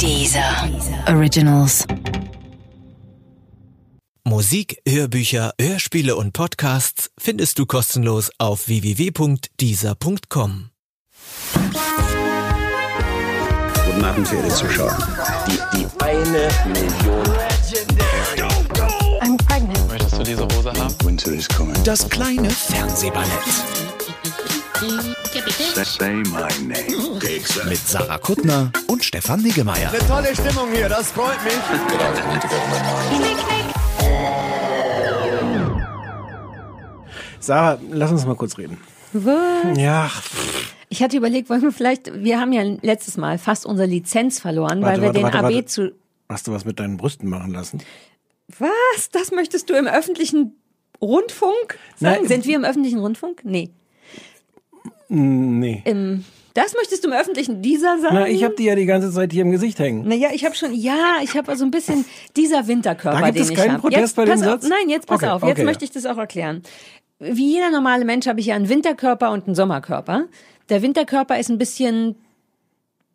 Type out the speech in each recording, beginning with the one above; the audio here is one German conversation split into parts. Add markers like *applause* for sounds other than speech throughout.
Dieser Originals. Musik, Hörbücher, Hörspiele und Podcasts findest du kostenlos auf www.dieser.com. Guten Abend, verehrte Zuschauer. Die, die eine Million. I'm pregnant. Möchtest du diese Hose haben? Winter is coming. Das kleine Fernsehballett Say my name. mit Sarah Kuttner und Stefan Niggemeier. Tolle Stimmung hier, das freut mich. Sarah, lass uns mal kurz reden. Was? Ja, Ich hatte überlegt, wollen wir vielleicht, wir haben ja letztes Mal fast unsere Lizenz verloren, Warte, weil wir warte, den warte, AB warte. zu. hast du was mit deinen Brüsten machen lassen? Was? Das möchtest du im öffentlichen Rundfunk sagen? Nein. Sind wir im öffentlichen Rundfunk? Nee. Nee. Im, das möchtest du im öffentlichen dieser sagen? Na, ich habe die ja die ganze Zeit hier im Gesicht hängen. Naja, ich habe schon, ja, ich habe also ein bisschen dieser Winterkörper, Da gibt den es ich keinen habe. Protest jetzt, bei dem pass auf, Satz? Nein, jetzt pass Okay, auf, jetzt okay, möchte ja. ich das auch erklären. Wie jeder normale Mensch habe ich ja einen Winterkörper und einen Sommerkörper. Der Winterkörper ist ein bisschen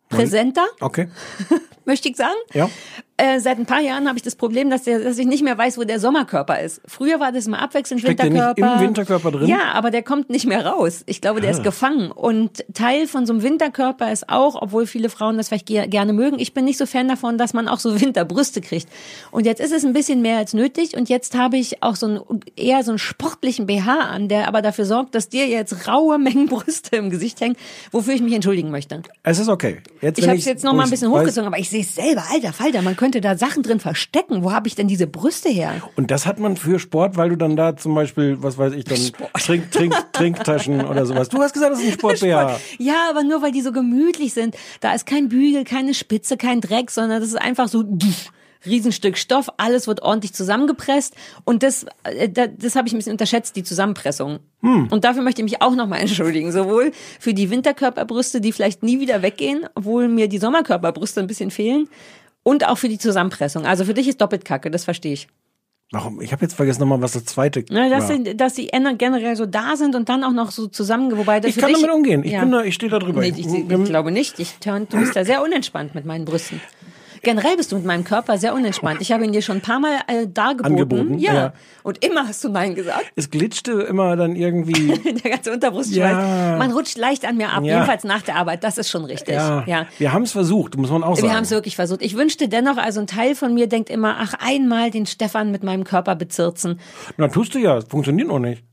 präsenter, Okay. *laughs* möchte ich sagen. Ja. Äh, seit ein paar Jahren habe ich das Problem, dass, der, dass ich nicht mehr weiß, wo der Sommerkörper ist. Früher war das immer abwechselnd Steckt der nicht Winterkörper. im Winterkörper drin? Ja, aber der kommt nicht mehr raus. Ich glaube, der ist gefangen. Und Teil von so einem Winterkörper ist auch, obwohl viele Frauen das vielleicht ge gerne mögen, ich bin nicht so Fan davon, dass man auch so *laughs* Winterbrüste kriegt. Und jetzt ist es ein bisschen mehr als nötig. Und jetzt habe ich auch so einen, eher so einen sportlichen BH an, der aber dafür sorgt, dass dir jetzt raue Mengen *laughs* Brüste im Gesicht hängen, wofür ich mich entschuldigen möchte. Es ist okay. Jetzt, Ich habe es jetzt noch mal ein bisschen hochgezogen, aber ich sehe es selber. Alter Falter, man könnte da Sachen drin verstecken. Wo habe ich denn diese Brüste her? Und das hat man für Sport, weil du dann da zum Beispiel, was weiß ich, dann Trink, Trink, *laughs* Trinktaschen oder sowas. Du hast gesagt, das ist ein Sport-BH. Ja, aber nur weil die so gemütlich sind. Da ist kein Bügel, keine Spitze, kein Dreck, sondern das ist einfach so pff, Riesenstück Stoff, alles wird ordentlich zusammengepresst und das, äh, das, habe ich ein bisschen unterschätzt, die Zusammenpressung. Und dafür möchte ich mich auch nochmal *laughs* entschuldigen, sowohl für die Winterkörperbrüste, die vielleicht nie wieder weggehen, obwohl mir die Sommerkörperbrüste ein bisschen fehlen, und auch für die Zusammenpressung. Also für dich ist doppelt Kacke, das verstehe ich. Warum? Ich habe jetzt vergessen nochmal, was das zweite Na, dass, war. sie, dass sie ener- generell so da sind und dann auch noch so zusammen, wobei das Ich kann dich, damit umgehen. Ich Ja. bin da, ich stehe da drüber. Nee, ich, ich, ich glaube nicht. Ich, du bist da sehr unentspannt mit meinen Brüsten. Generell bist du mit meinem Körper sehr unentspannt. Ich habe ihn dir schon ein paar Mal äh, dargeboten. Angeboten, ja. ja. Und immer hast du Nein gesagt. es glitschte immer dann irgendwie. *laughs* Der ganze Unterbrustschweiß. Ja. Man rutscht leicht an mir ab, Ja. jedenfalls nach der Arbeit. Das ist schon richtig. ja, ja. wir haben es versucht, muss man auch sagen. Wir haben es wirklich versucht. Ich wünschte dennoch, also ein Teil von mir denkt immer, ach, einmal den Stefan mit meinem Körper bezirzen. Na, tust du ja, funktioniert auch nicht.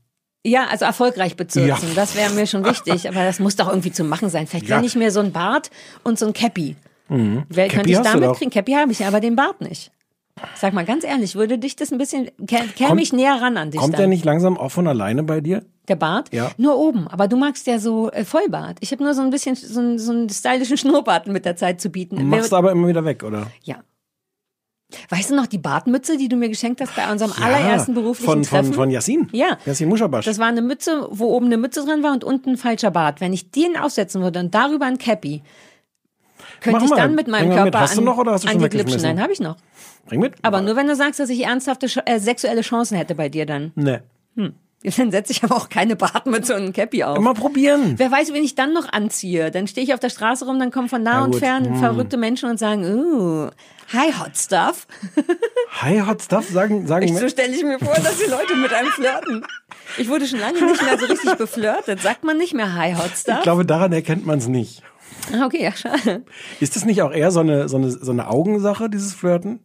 Ja, also erfolgreich bezirzen. Ja. Das wäre mir schon wichtig. *laughs* Aber das muss doch irgendwie zu machen sein. Vielleicht Ja. ich mir so ein Bart und so ein Cappy. Wer Cappy könnte ich damit kriegen? Cappy habe ich, aber den Bart nicht. Sag mal ganz ehrlich, würde dich das ein bisschen, kä- käme ich näher ran an dich Kommt dann? der nicht langsam auch von alleine bei dir? Der Bart? Ja. Nur oben. Aber du magst ja so äh, Vollbart. Ich habe nur so ein bisschen so, einen- so einen stylischen Schnurrbart mit der Zeit zu bieten. Machst du aber immer wieder weg, oder? Ja. Weißt du noch die Bartmütze, die du mir geschenkt hast bei unserem allerersten beruflichen von, von, Treffen? von Yassin. Ja. Yassin Muschabasch. Das war eine Mütze, wo oben eine Mütze dran war und unten ein falscher Bart. Wenn ich den aufsetzen würde und darüber ein Cappy, könnte Mach ich mal. dann mit meinem Bring mal mit. Körper Hast du an, noch oder hast du schon weggeschmissen? Nein, habe ich noch. Bring mit. Aber nur wenn du sagst, dass ich ernsthafte äh, sexuelle Chancen hätte bei dir dann. Ne. Dann setze ich aber auch keine Bartmütze und ein Cappy auf. Immer probieren. Wer weiß, wen ich dann noch anziehe. Dann stehe ich auf der Straße rum, dann kommen von nah und fern Hm. verrückte Menschen und sagen, uh, hi Hot Stuff. *laughs* Hi, Hot Stuff, sagen, sagen So stelle ich mir vor, dass die Leute mit einem flirten. Ich wurde schon lange nicht mehr so richtig beflirtet. Sagt man nicht mehr Hi Hot Stuff? Ich glaube, daran erkennt man es nicht. Ah, okay, ja, schade. Ist das nicht auch eher so eine, so eine, so eine Augensache, dieses Flirten?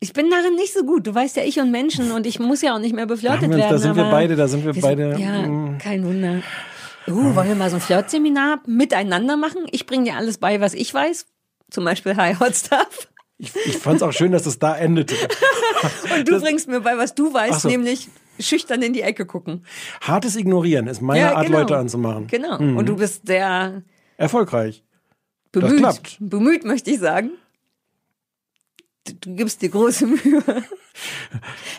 Ich bin darin nicht so gut. Du weißt ja, ich und Menschen und ich muss ja auch nicht mehr Da, beflirtet uns, werden. da sind wir beide, da sind wir wir beide. Sind, ja, mm. kein Wunder. Uh, wollen wir mal so ein Flirtseminar miteinander machen? Ich bringe dir alles bei, was ich weiß. Zum Beispiel Hi Hot Stuff. Ich, ich fand es auch schön, dass es da endete. *laughs* Und du bringst mir bei, was du weißt, so. nämlich schüchtern in die Ecke gucken. Hartes Ignorieren ist meine Art, genau. Leute anzumachen. Genau. Und du bist sehr Erfolgreich. bemüht. klappt. Bemüht, möchte ich sagen. Du, du gibst dir große Mühe.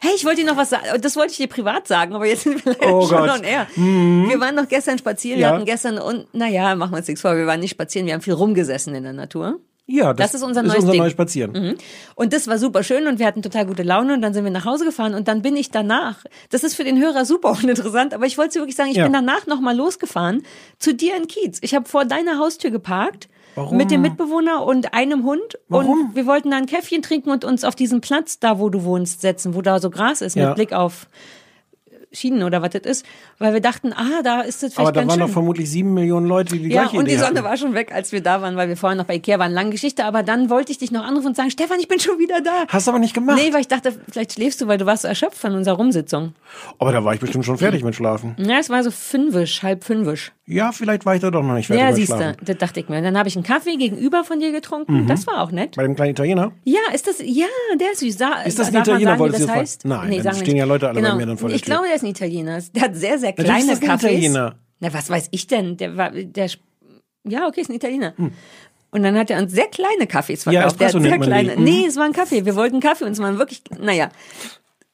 Hey, ich wollte dir noch was sagen. Das wollte ich dir privat sagen, aber jetzt sind wir leider Oh schon Gott. on air. Wir waren noch gestern spazieren. Ja. Wir hatten gestern und, naja, machen wir uns nichts vor. Wir waren nicht spazieren. Wir haben viel rumgesessen in der Natur. Ja, das, Das ist unser ist neues unser neues Spazieren. Und das war super schön und wir hatten total gute Laune und dann sind wir nach Hause gefahren und dann bin ich danach, das ist für den Hörer super *laughs* uninteressant, aber ich wollte dir wirklich sagen, ich Ja. bin danach nochmal losgefahren zu dir in Kiez. Ich habe vor deiner Haustür geparkt Warum? Mit dem Mitbewohner und einem Hund. Warum? Und wir wollten da ein Käffchen trinken und uns auf diesen Platz da, wo du wohnst, setzen, wo da so Gras ist, Ja. mit Blick auf Schienen oder was das ist. Weil wir dachten, ah, da ist das vielleicht Aber da ganz waren schön. doch vermutlich sieben Millionen Leute, die die ja, gleiche und Idee die Sonne hatten. war schon weg, als wir da waren, weil wir vorher noch bei Ikea waren. Lange Geschichte, aber dann wollte ich dich noch anrufen und sagen, Stefan, ich bin schon wieder da. Hast du aber nicht gemacht. Nee, weil ich dachte, vielleicht schläfst du, weil du warst so erschöpft von unserer Rumsitzung. Aber da war ich bestimmt schon fertig mit Schlafen. Ja, es war so fünfisch, halb fünfisch. Ja, vielleicht war ich da doch noch nicht fertig Ja, mit siehst du, Schlafen. das dachte ich mir. Und dann habe ich einen Kaffee gegenüber von dir getrunken. Das war auch nett. Bei dem kleinen Italiener? Ja, ist das, ja, der ist süß. Sa Ist das ein Italiener, wolltest das du jetzt heißt? fragen? Nein, dann sagen wir stehen nicht. ja Leute alle bei mir dann vor der Ich Tür. glaube, der ist ein Italiener. Der hat sehr, sehr Natürlich kleine ist das ein. Italiener. Na, was weiß ich denn? Der war, der, ja, okay, ist ein Italiener. Hm. Und dann hat er uns sehr kleine Kaffees Ja, verkauft. der hat Espresso sehr man die. kleine. Mhm. Nee, es war ein Kaffee. Wir wollten Kaffee und es waren wirklich, naja.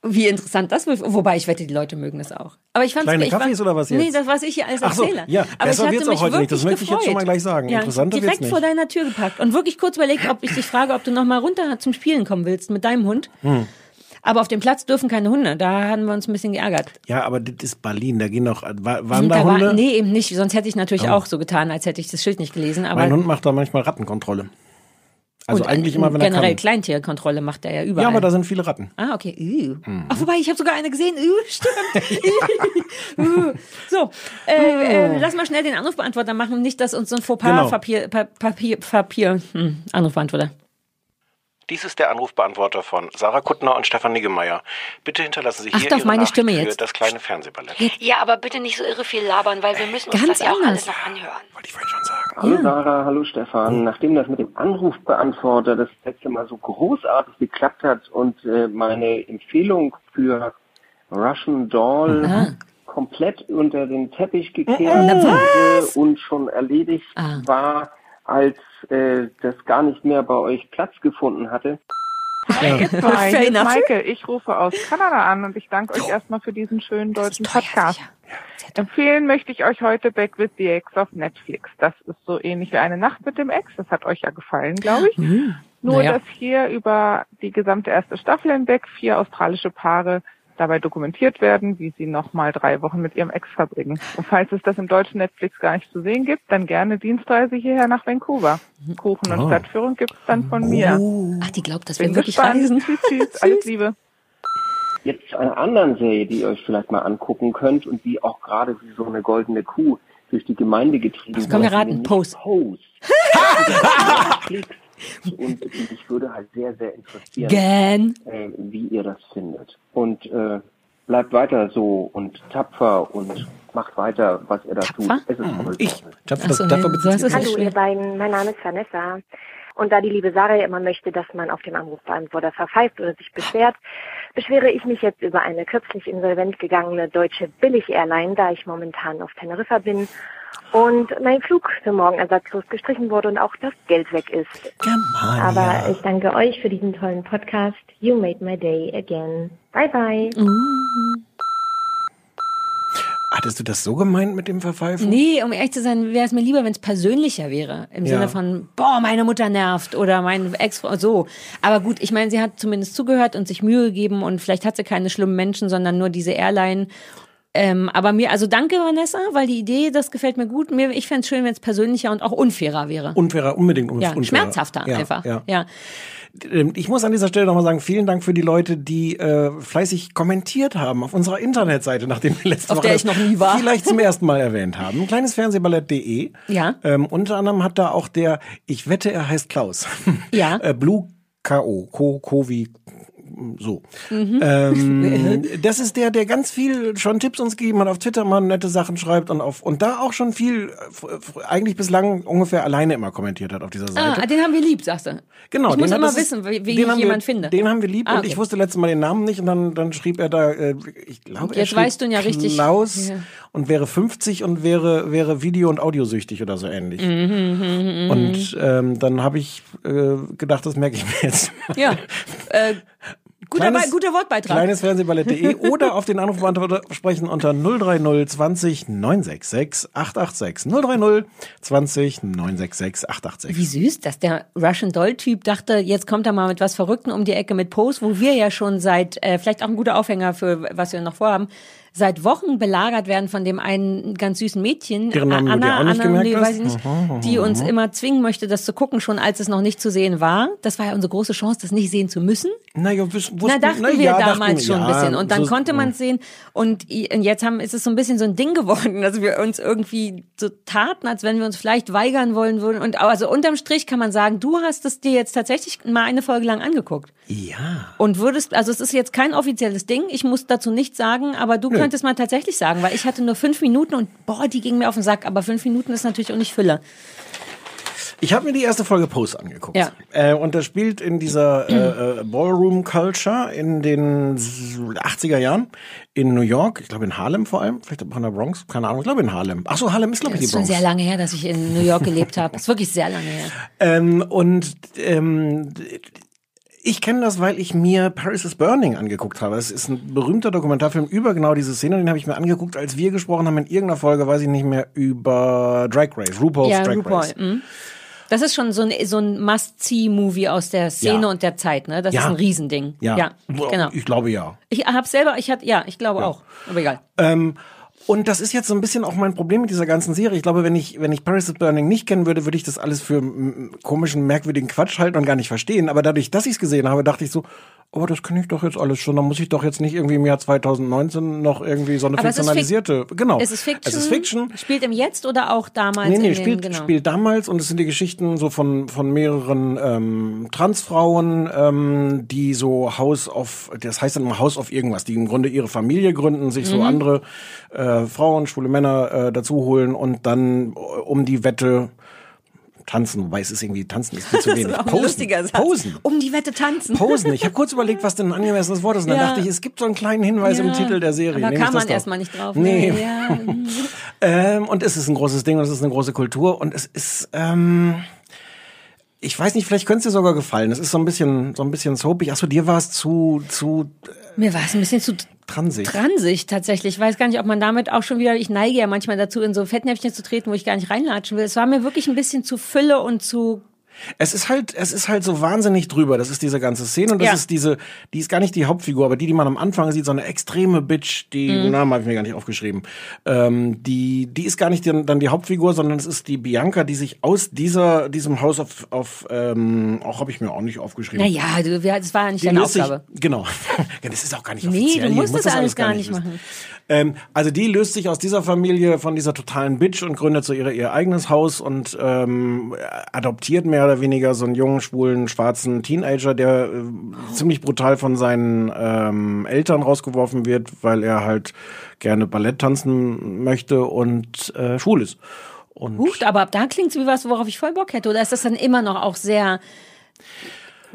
Wie interessant das wird. Wobei, ich wette, die Leute mögen das auch. Aber ich fand's, Kleine ich war- Kaffees oder was Nee, jetzt? das, was ich hier alles Ach so, erzähle. ja, Aber besser wird's auch heute nicht. Das möchte ich jetzt schon mal gleich sagen. Ja, Interessanter direkt wird's vor nicht. deiner Tür gepackt. Und wirklich kurz überlegt, ob ich dich frage, ob du noch mal runter zum Spielen kommen willst mit deinem Hund. Hm. Aber auf dem Platz dürfen keine Hunde. Da haben wir uns ein bisschen geärgert. Ja, aber das ist Berlin, da gehen noch, war, waren da da war, Hunde? Oh. nee, eben nicht. Sonst hätte ich natürlich auch so getan, als hätte ich das Schild nicht gelesen. Aber mein Hund macht da manchmal Rattenkontrolle. Also und, eigentlich immer, wenn er generell. Kleintierkontrolle macht er ja überall. Ja, aber da sind viele Ratten. Ah, okay. Uh. Mhm. Ach, wobei, ich habe sogar eine gesehen. Uh, stimmt. *laughs* So, äh, äh, lass mal schnell den Anrufbeantworter machen. Nicht, dass uns so ein Fauxpas Genau. Papier, pa Papier, Papier, hm, Anrufbeantworter. Dies ist der Anrufbeantworter von Sarah Kuttner und Stefan Niggemeier. Bitte hinterlassen Sie Achte hier auf Ihre meine Nachricht Stimme für jetzt. das kleine Fernsehballett. Ja, aber bitte nicht so irre viel labern, weil wir müssen uns Ganz das ja auch anders. alles noch anhören. Wollte ich vorhin schon sagen. Hallo Sarah, hallo Stefan. Nachdem das mit dem Anrufbeantworter das letzte Mal so großartig geklappt hat und äh, meine Empfehlung für Russian Doll komplett unter den Teppich gekehrt wurde und schon erledigt Ah. war, als äh, das gar nicht mehr bei euch Platz gefunden hatte, Hi, *laughs* Fair hier ist enough. Maike. Ich rufe aus Kanada an und ich danke euch erstmal für diesen schönen deutschen Podcast. Empfehlen möchte ich euch heute Back with the Ex auf Netflix. Das ist so ähnlich wie eine Nacht mit dem Ex. Das hat euch ja gefallen, glaube ich. Nur, Hm. Naja. dass hier über die gesamte erste Staffel hinweg vier australische Paare dabei dokumentiert werden, wie sie nochmal drei Wochen mit ihrem Ex verbringen. Und falls es das im deutschen Netflix gar nicht zu sehen gibt, dann gerne Dienstreise hierher nach Vancouver. Kuchen und Oh. Stadtführung gibt's dann von mir. Ach, die glaubt, dass Bin wir wirklich gespannt. reisen. Tschüss, tschüss. *laughs* Alles Liebe. Jetzt zu einer anderen Serie, die ihr euch vielleicht mal angucken könnt und die auch gerade wie so eine goldene Kuh durch die Gemeinde getrieben komm, wir wird, raten, nämlich Pose. *laughs* Und mich würde halt sehr, sehr interessieren, äh, wie ihr das findet. Und äh, bleibt weiter so und tapfer und macht weiter, was ihr da Tapfer? tut. Es ist toll. Ich. Tapfer, so, Tapfer nee, Hallo ihr beiden, mein Name ist Vanessa. Und da die liebe Sarah ja immer möchte, dass man auf dem Anrufbeantworter verpfeift oder sich beschwert, beschwere ich mich jetzt über eine kürzlich insolvent gegangene deutsche Billig-Airline, da ich momentan auf Teneriffa bin und mein Flug für morgen ersatzlos gestrichen wurde und auch das Geld weg ist. Germania. Aber ich danke euch für diesen tollen Podcast. You made my day again. Bye bye. Hattest du das so gemeint mit dem Verpfeifen? Nee, um ehrlich zu sein, wäre es mir lieber, wenn es persönlicher wäre. Im Ja. Sinne von, boah, meine Mutter nervt oder mein Ex, so. Aber gut, ich meine, sie hat zumindest zugehört und sich Mühe gegeben und vielleicht hat sie keine schlimmen Menschen, sondern nur diese Airline. Ähm, aber mir, also danke Vanessa, weil die Idee, das gefällt mir gut. Mir, ich fände es schön, wenn es persönlicher und auch unfairer wäre. Unfairer, unbedingt unf ja, unfairer. schmerzhafter ja, einfach. Ja. ja. Ähm, Ich muss an dieser Stelle nochmal sagen, vielen Dank für die Leute, die äh, fleißig kommentiert haben auf unserer Internetseite, nachdem wir letzte Auf Woche der ich noch nie war. vielleicht zum ersten Mal erwähnt haben. Kleinesfernsehballett.de. Ja. Ähm, unter anderem hat da auch der, ich wette, er heißt Klaus. Ja. *laughs* äh, Blue K.O. Ko, Ko wie so. Mhm. Ähm, das ist der, der ganz viel schon Tipps uns gegeben hat, auf Twitter mal nette Sachen schreibt und auf und da auch schon viel, eigentlich bislang ungefähr alleine immer kommentiert hat auf dieser Seite. Ah, den haben wir lieb, sagst du. Genau, Ich muss immer das wissen, wie, wie ich jemanden wir, finde. Den haben wir lieb Ah, und okay. ich wusste letztes Mal den Namen nicht und dann, dann schrieb er da, äh, ich glaube, er Jetzt schrieb weißt du ihn ja richtig. Klaus Ja. und wäre 50 und wäre, wäre Video- und Audiosüchtig oder so ähnlich. Mhm, und ähm, dann habe ich äh, gedacht, das merke ich mir jetzt. Ja. *laughs* Äh, Guter, Be- guter Wortbeitrag. Kleinesfernsehballett.de *laughs* oder auf den Anrufbeantworter sprechen unter 030 20 966 886. 030 20 966 886. Wie süß, dass der Russian Doll-Typ dachte, jetzt kommt er mal mit was Verrückten um die Ecke mit Pose, wo wir ja schon seit, äh, vielleicht auch ein guter Aufhänger für was wir noch vorhaben, seit Wochen belagert werden von dem einen ganz süßen Mädchen, Deren Namen du dir Anna, auch nicht Anna, gemerkt nee, hast? weiß ich nicht, Aha, die uns aha. immer zwingen möchte, das zu gucken, schon als es noch nicht zu sehen war. Das war ja unsere große Chance, das nicht sehen zu müssen. Naja, wus, wussten, Na, dachten na wir ja, damals dachten schon ein bisschen. Und dann so- konnte man es sehen. Und jetzt haben, ist es so ein bisschen so ein Ding geworden, *laughs* dass wir uns irgendwie so taten, als wenn wir uns vielleicht weigern wollen würden. Und also unterm Strich kann man sagen, du hast es dir jetzt tatsächlich mal eine Folge lang angeguckt. Ja. Und würdest, also es ist jetzt kein offizielles Ding, ich muss dazu nichts sagen, aber du Nö. könntest mal tatsächlich sagen, weil ich hatte nur fünf Minuten und boah, die ging mir auf den Sack, aber fünf Minuten ist natürlich auch nicht Fülle. Ich habe mir die erste Folge Pose angeguckt. Ja. Äh, und das spielt in dieser äh, äh, Ballroom Culture in den 80er Jahren in New York, ich glaube in Harlem vor allem, vielleicht auch in der Bronx, keine Ahnung, ich glaube in Harlem. Ach so, Harlem ist glaube ich Das die ist schon Bronx. sehr lange her, dass ich in New York gelebt habe. *laughs* Das ist wirklich sehr lange her. Ähm, und ähm, ich kenne das, weil ich mir Paris is Burning angeguckt habe. Das ist ein berühmter Dokumentarfilm über genau diese Szene. Den habe ich mir angeguckt, als wir gesprochen haben in irgendeiner Folge, weiß ich nicht mehr, über Drag Race, RuPaul's ja, Drag RuPaul. Race. mhm. Das ist schon so ein, so ein Must-See-Movie aus der Szene Ja. und der Zeit, ne? Das Ja. ist ein Riesending. Ja, ja genau. ich glaube ja. Ich habe selber, ich hatte, ja, ich glaube auch. Aber egal. Ähm, und das ist jetzt so ein bisschen auch mein Problem mit dieser ganzen Serie. Ich glaube, wenn ich, wenn ich Paris is Burning nicht kennen würde, würde ich das alles für komischen, merkwürdigen Quatsch halten und gar nicht verstehen. Aber dadurch, dass ich es gesehen habe, dachte ich so, oh, das kenne ich doch jetzt alles schon. Da muss ich doch jetzt nicht irgendwie im Jahr 2019 noch irgendwie so eine Aber es fiktionalisierte. genau. Es ist Fiction. Es ist Fiction. Spielt im Jetzt oder auch damals? Nee, nee, in den, spielt, genau. spielt damals und es sind die Geschichten so von, von mehreren ähm, Transfrauen, ähm, die so House of, das heißt dann immer House of irgendwas, die im Grunde ihre Familie gründen, sich so Mhm. andere äh, Frauen, schwule Männer äh, dazu holen und dann äh, um die Wette tanzen, wobei es ist irgendwie, tanzen ist viel zu Das wenig. ist Posen. Posen. Um die Wette tanzen. Posen. Ich habe kurz überlegt, was denn ein angemessenes Wort ist. Und dann Ja. dachte ich, es gibt so einen kleinen Hinweis im Ja. Titel der Serie. Ich kam man erstmal nicht drauf. Nee. Ne? Ja. *laughs* Ähm, und es ist ein großes Ding und es ist eine große Kultur und es ist, ähm, ich weiß nicht, vielleicht könnte es dir sogar gefallen. Es ist so ein bisschen, so ein bisschen soapig. Achso, dir war es zu, zu Mir war es ein bisschen zu transig. transig tatsächlich. Ich weiß gar nicht, ob man damit auch schon wieder, ich neige ja manchmal dazu, in so Fettnäpfchen zu treten, wo ich gar nicht reinlatschen will. Es war mir wirklich ein bisschen zu Fülle und zu Es ist halt, es ist halt so wahnsinnig drüber. Das ist diese ganze Szene und das Ja. ist diese, die ist gar nicht die Hauptfigur, aber die, die man am Anfang sieht, so eine extreme Bitch, die, Mhm. Namen habe ich mir gar nicht aufgeschrieben. Ähm, die, die ist gar nicht die, dann die Hauptfigur, sondern es ist die Bianca, die sich aus dieser, diesem Haus auf, auf ähm, auch habe ich mir auch nicht aufgeschrieben. Naja, du, wir- das war ja nicht Die deine löst sich- Aufgabe. Genau. *laughs* Ja, das ist auch gar nicht Nee, offiziell. du Hier musst muss das alles gar nicht wissen. Ähm, also die löst sich aus dieser Familie von dieser totalen Bitch und gründet so ihre, ihr eigenes Haus und ähm, adoptiert mehr oder weniger so einen jungen, schwulen, schwarzen Teenager, der äh, ziemlich brutal von seinen ähm, Eltern rausgeworfen wird, weil er halt gerne Ballett tanzen möchte und äh, schwul ist. Und Hucht, aber ab da klingt's wie was, worauf ich voll Bock hätte. Oder ist das dann immer noch auch sehr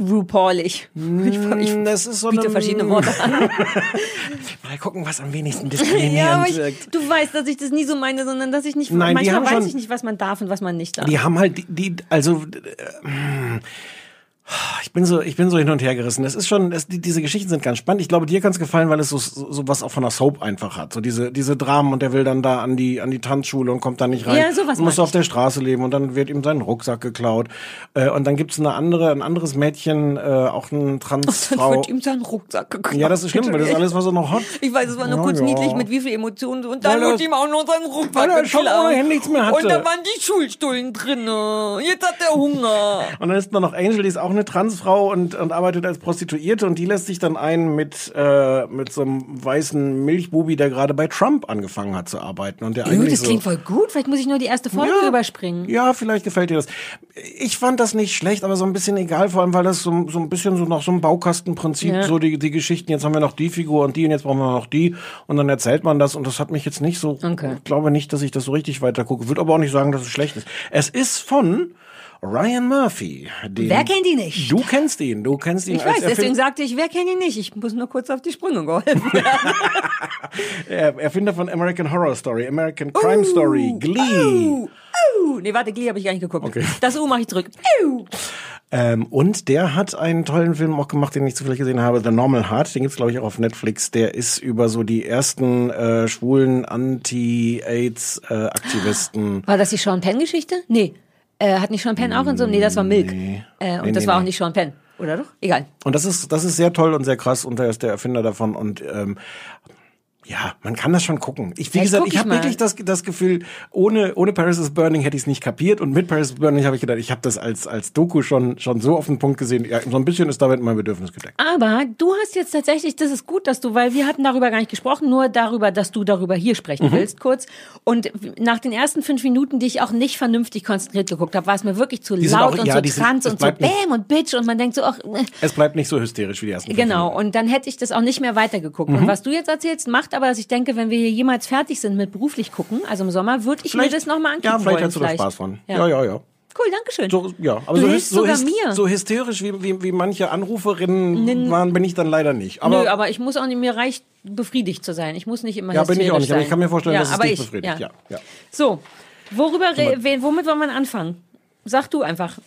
RuPaulig? Ich, ich das ist so biete eine- verschiedene Worte an. *laughs* mal gucken, was am wenigsten diskriminierend ja, aber ich, wirkt. du weißt, dass ich das nie so meine, sondern dass ich nicht, Nein, manchmal weiß schon- ich nicht, was man darf und was man nicht darf. Die haben halt die, die also äh, ich bin so ich bin so hin und her gerissen. Es ist schon es, die, diese Geschichten sind ganz spannend. Ich glaube, dir kann es gefallen, weil es so, so so was auch von der Soap einfach hat. So diese diese Dramen und der will dann da an die an die Tanzschule und kommt da nicht rein. Ja, sowas und muss auf der Straße leben und dann wird ihm sein Rucksack geklaut. Äh, und dann gibt's eine andere ein anderes Mädchen, äh, auch eine *laughs* Dann Transfrau. wird ihm sein Rucksack geklaut. Ja, das ist schlimm, weil das ist alles, was er noch hat. Ich weiß, es war nur Ja, kurz ja. niedlich, mit wie viel Emotionen. Und dann Weil wird ihm auch noch sein Rucksack weil er schon ohnehin nichts mehr hatte. Und da waren die Schulstullen drin. Jetzt hat er Hunger. *laughs* Und dann ist da noch Angel, die ist auch eine Transfrau und, und arbeitet als Prostituierte und die lässt sich dann ein mit, äh, mit so einem weißen Milchbubi, der gerade bei Trump angefangen hat zu arbeiten. Und der Juh, eigentlich das so, klingt voll gut. Vielleicht muss ich nur die erste Folge Ja. überspringen. Ja, vielleicht gefällt dir das. Ich fand das nicht schlecht, aber so ein bisschen egal, vor allem weil das so, so ein bisschen so nach so einem Baukastenprinzip, Ja. so die, die Geschichten, jetzt haben wir noch die Figur und die und jetzt brauchen wir noch die und dann erzählt man das und das hat mich jetzt nicht so, Okay. ich glaube nicht, dass ich das so richtig weiter gucke. Würde aber auch nicht sagen, dass es schlecht ist. Es ist von Ryan Murphy. Den, Wer kennt ihn nicht? Du kennst ihn, du kennst ihn Ich weiß, deswegen Erfind- sagte ich, wer kennt ihn nicht? Ich muss nur kurz auf die Sprünge geholfen werden. *laughs* Er- Erfinder von American Horror Story, American Crime Story, Glee. Uh, uh. Nee, warte, Glee habe ich gar nicht geguckt. Okay. Das U mache ich zurück. Uh. Ähm, und der hat einen tollen Film auch gemacht, den ich zufällig gesehen habe, The Normal Heart. Den gibt's glaube ich auch auf Netflix. Der ist über so die ersten äh, schwulen Anti-AIDS-Aktivisten. War das die Sean Penn-Geschichte? Nee. Äh, hat nicht Sean Penn auch in so? Nee, das war Milk. Nee. Äh, und Nee, das nee, war auch nicht Sean Penn. Oder doch? Egal. Und das ist, das ist sehr toll und sehr krass und er ist der Erfinder davon und ähm, ja, man kann das schon gucken. Ich, wie Vielleicht gesagt, ich ich habe wirklich das, das Gefühl, ohne, ohne Paris is Burning hätte ich es nicht kapiert und mit Paris is Burning habe ich gedacht, ich habe das als, als Doku schon, schon so auf den Punkt gesehen. Ja, so ein bisschen ist damit mein Bedürfnis gedeckt. Aber du hast jetzt tatsächlich, das ist gut, dass du, weil wir hatten darüber gar nicht gesprochen, nur darüber, dass du darüber hier sprechen Mhm. willst, kurz. Und nach den ersten fünf Minuten, die ich auch nicht vernünftig konzentriert geguckt habe, war es mir wirklich zu Die laut auch- und ja, so trans und so Bäm und Bitch und man denkt so, ach, äh, Es bleibt nicht so hysterisch wie die ersten Genau, und dann hätte ich das auch nicht mehr weitergeguckt. Mhm. Und was du jetzt erzählst, macht aber, dass ich denke, wenn wir hier jemals fertig sind mit beruflich gucken, also im Sommer, würde ich mir Vielleicht- das nochmal angucken Ja, vielleicht wollen. hast du da Spaß von. Ja. Ja, ja, ja. Cool, danke schön. So, ja, aber Du so, sogar mir. so hysterisch wie, wie, wie manche Anruferinnen waren, bin ich dann leider nicht. Aber, Nö, aber ich muss auch nicht, mir reicht befriedigt zu sein. Ich muss nicht immer ja, bin ich auch nicht. Aber ich kann mir vorstellen, ja, dass es aber dich ich, befriedigt. Ja. Ja, ja. So, worüber, re- we- womit wollen wir anfangen? Sag du einfach.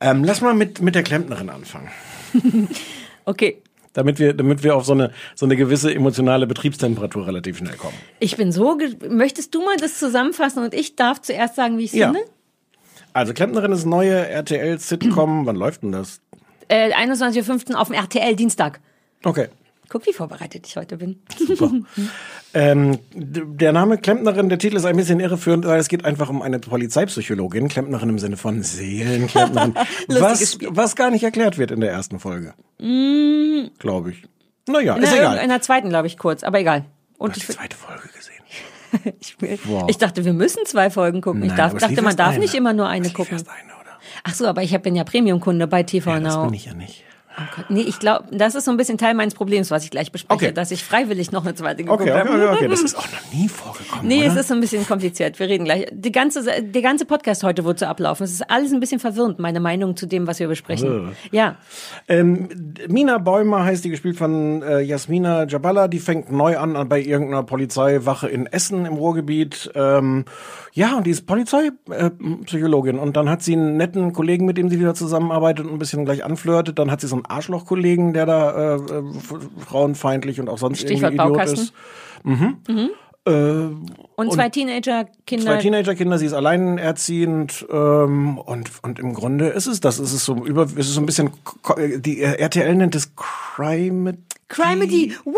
Ähm, lass mal mit, mit der Klempnerin anfangen. *laughs* Okay. Damit wir, damit wir auf so eine, so eine gewisse emotionale Betriebstemperatur relativ schnell kommen. Ich bin so, möchtest du mal das zusammenfassen und ich darf zuerst sagen, wie ich es Ja. finde? Also Klempnerin ist neue RTL-Sitcom. Wann läuft denn das? Äh, 21.05. auf dem RTL Dienstag. Okay. Guck, wie vorbereitet ich heute bin. *laughs* Ähm, d- der Name Klempnerin, der Titel ist ein bisschen irreführend, weil es geht einfach um eine Polizeipsychologin, Klempnerin im Sinne von Seelenklempnerin, *laughs* was, was gar nicht erklärt wird in der ersten Folge. Glaube ich. Naja, In ist der, egal. in der zweiten, glaube ich, kurz, aber egal. Und ich, die zweite Folge gesehen. *laughs* ich, Wow. ich dachte, wir müssen zwei Folgen gucken. ich Nein, darf, aber es dachte, man darf eine. nicht immer nur eine gucken. eine, oder? Ach so, aber ich bin ja Premium-Kunde bei TV Ja, das Now. bin ich ja nicht. Oh. Nee, ich glaube, das ist so ein bisschen Teil meines Problems, was ich gleich bespreche, Okay. dass ich freiwillig noch eine zweite geguckt Okay, okay, habe. okay, okay, das ist *laughs* auch noch nie vorgekommen, Nee, oder? es ist so ein bisschen kompliziert. Wir reden gleich. Die ganze, der ganze Podcast heute wird so ablaufen. Es ist alles ein bisschen verwirrend, meine Meinung zu dem, was wir besprechen. Ja. Ähm, Mina Bäumer heißt die, gespielt von äh, Jasmina Jabala. Die fängt neu an an- bei irgendeiner Polizeiwache in Essen im Ruhrgebiet. Ähm, ja, und die ist Polizeipsychologin. Und dann hat sie einen netten Kollegen, mit dem sie wieder zusammenarbeitet und ein bisschen gleich anflirtet. Dann hat sie so einen Arschloch-Kollegen, der da äh, äh, frauenfeindlich und auch sonst Stichwort irgendwie Idiot ist. Mhm. Äh, Und zwei Teenager-Kinder. Zwei Teenagerkinder, sie ist alleinerziehend ähm, und und im Grunde ist es das. Es ist so über, es ist so ein bisschen die äh, RTL nennt es Crime. Crimedy. What?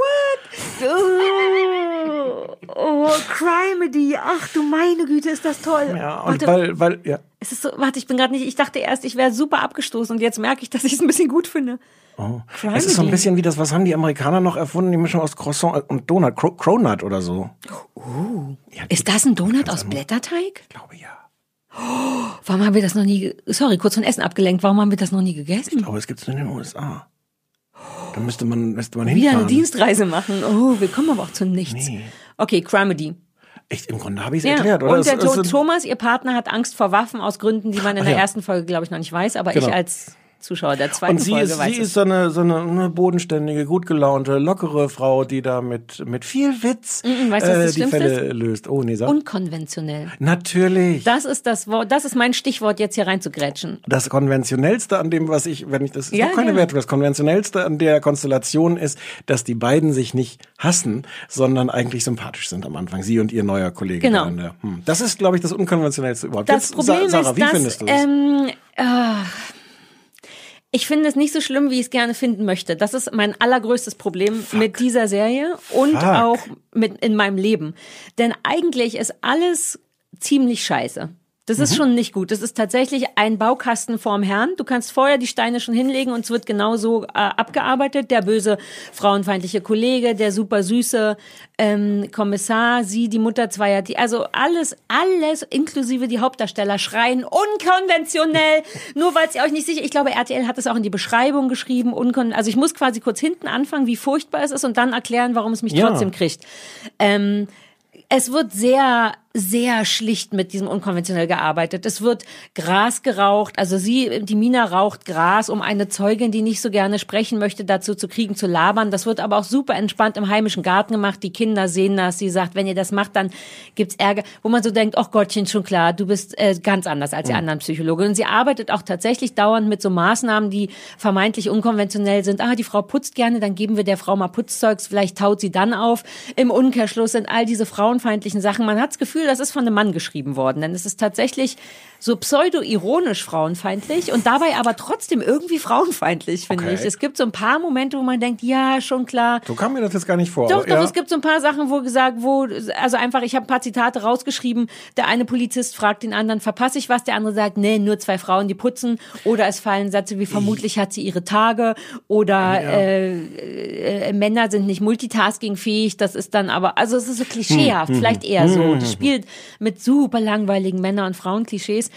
*laughs* *laughs* *laughs* Oh, oh, Crimedy. Ach du meine Güte, ist das toll. Ja, und warte, weil weil ja. es ist so, warte, ich bin gerade nicht, ich dachte erst, ich wäre super abgestoßen und jetzt merke ich, dass ich es ein bisschen gut finde. Oh. Crimedy. Es ist so ein bisschen wie das, was haben die Amerikaner noch erfunden, die Mischung aus Croissant und Donut, Cro Cronut oder so. Ist das ein Donut aus Blätterteig? Ich glaube ja. Warum haben wir das noch nie, sorry, kurz von Essen abgelenkt, warum haben wir das noch nie Ich gegessen? glaube, es gibt's nur in den USA. Da müsste man müsste man Wieder hinfahren. eine Dienstreise machen. Oh, wir kommen aber auch zu nichts. Nee. Okay, Crimedy. Echt, im Grunde habe ich es Ja. erklärt, oder? Und Es- der es sind- Thomas, ihr Partner, hat Angst vor Waffen aus Gründen, die man in Ach der ja. ersten Folge, glaube ich, noch nicht weiß, aber Genau. ich als Zuschauer der zweiten Und sie Folge ist, weiß sie es. ist so eine, so eine, bodenständige, gut gelaunte, lockere Frau, die da mit, mit viel Witz Mm, weißt du, was äh, das die Fälle löst. Oh, nee, sag. Unkonventionell. Natürlich. Das ist das Wort, das ist mein Stichwort, jetzt hier reinzugrätschen. Das konventionellste an dem, was ich, wenn ich das ist Ja, keine gerne. Wertung, das konventionellste an der Konstellation ist, dass die beiden sich nicht hassen, sondern eigentlich sympathisch sind am Anfang. Sie und ihr neuer Kollege. Genau. hm. Das ist, glaube ich, das unkonventionellste überhaupt. Das Jetzt, Problem Sa- Sarah, ist, wie dass findest du es? ähm, ah, ich finde es nicht so schlimm, wie ich es gerne finden möchte. Das ist mein allergrößtes Problem mit dieser Serie und Fuck. auch mit in meinem Leben. Denn eigentlich ist alles ziemlich scheiße. Das ist schon nicht gut. Das ist tatsächlich ein Baukasten vorm Herrn. Du kannst vorher die Steine schon hinlegen und es wird genauso äh, abgearbeitet. Der böse frauenfeindliche Kollege, der super süße ähm, Kommissar, sie, die Mutter zweier, die, also alles, alles inklusive die Hauptdarsteller schreien unkonventionell. *laughs* Nur weil sie euch nicht sicher, ich glaube, RTL hat es auch in die Beschreibung geschrieben. Unkon also ich muss quasi kurz hinten anfangen, wie furchtbar es ist und dann erklären, warum es mich Ja. trotzdem kriegt. Ähm, es wird sehr, sehr schlicht mit diesem unkonventionell gearbeitet. Es wird Gras geraucht, also sie, die Mina raucht Gras, um eine Zeugin, die nicht so gerne sprechen möchte, dazu zu kriegen, zu labern. Das wird aber auch super entspannt im heimischen Garten gemacht. Die Kinder sehen das. Sie sagt, wenn ihr das macht, dann gibt's Ärger. Wo man so denkt, ach Gottchen, schon klar, du bist äh, ganz anders als die Mhm. anderen Psychologen. Und sie arbeitet auch tatsächlich dauernd mit so Maßnahmen, die vermeintlich unkonventionell sind. Ah, die Frau putzt gerne, dann geben wir der Frau mal Putzzeugs, vielleicht taut sie dann auf. Im Umkehrschluss sind all diese frauenfeindlichen Sachen. Man hat das Gefühl, das ist von einem Mann geschrieben worden, denn es ist tatsächlich so pseudo-ironisch frauenfeindlich und dabei aber trotzdem irgendwie frauenfeindlich, finde Okay. ich. Es gibt so ein paar Momente, wo man denkt, ja, schon klar. So kam mir das jetzt gar nicht vor. Doch, doch, ja. es gibt so ein paar Sachen, wo gesagt, wo, also einfach, ich habe ein paar Zitate rausgeschrieben. Der eine Polizist fragt den anderen, verpasse ich was? Der andere sagt, nee, nur zwei Frauen, die putzen. Oder es fallen Sätze wie, vermutlich hat sie ihre Tage. Oder äh, äh, Männer sind nicht multitaskingfähig. Das ist dann aber, also es ist so klischeehaft, Hm, hm, vielleicht eher so. hm, Das hm. spielt mit super langweiligen Männer- und Frauenklischees.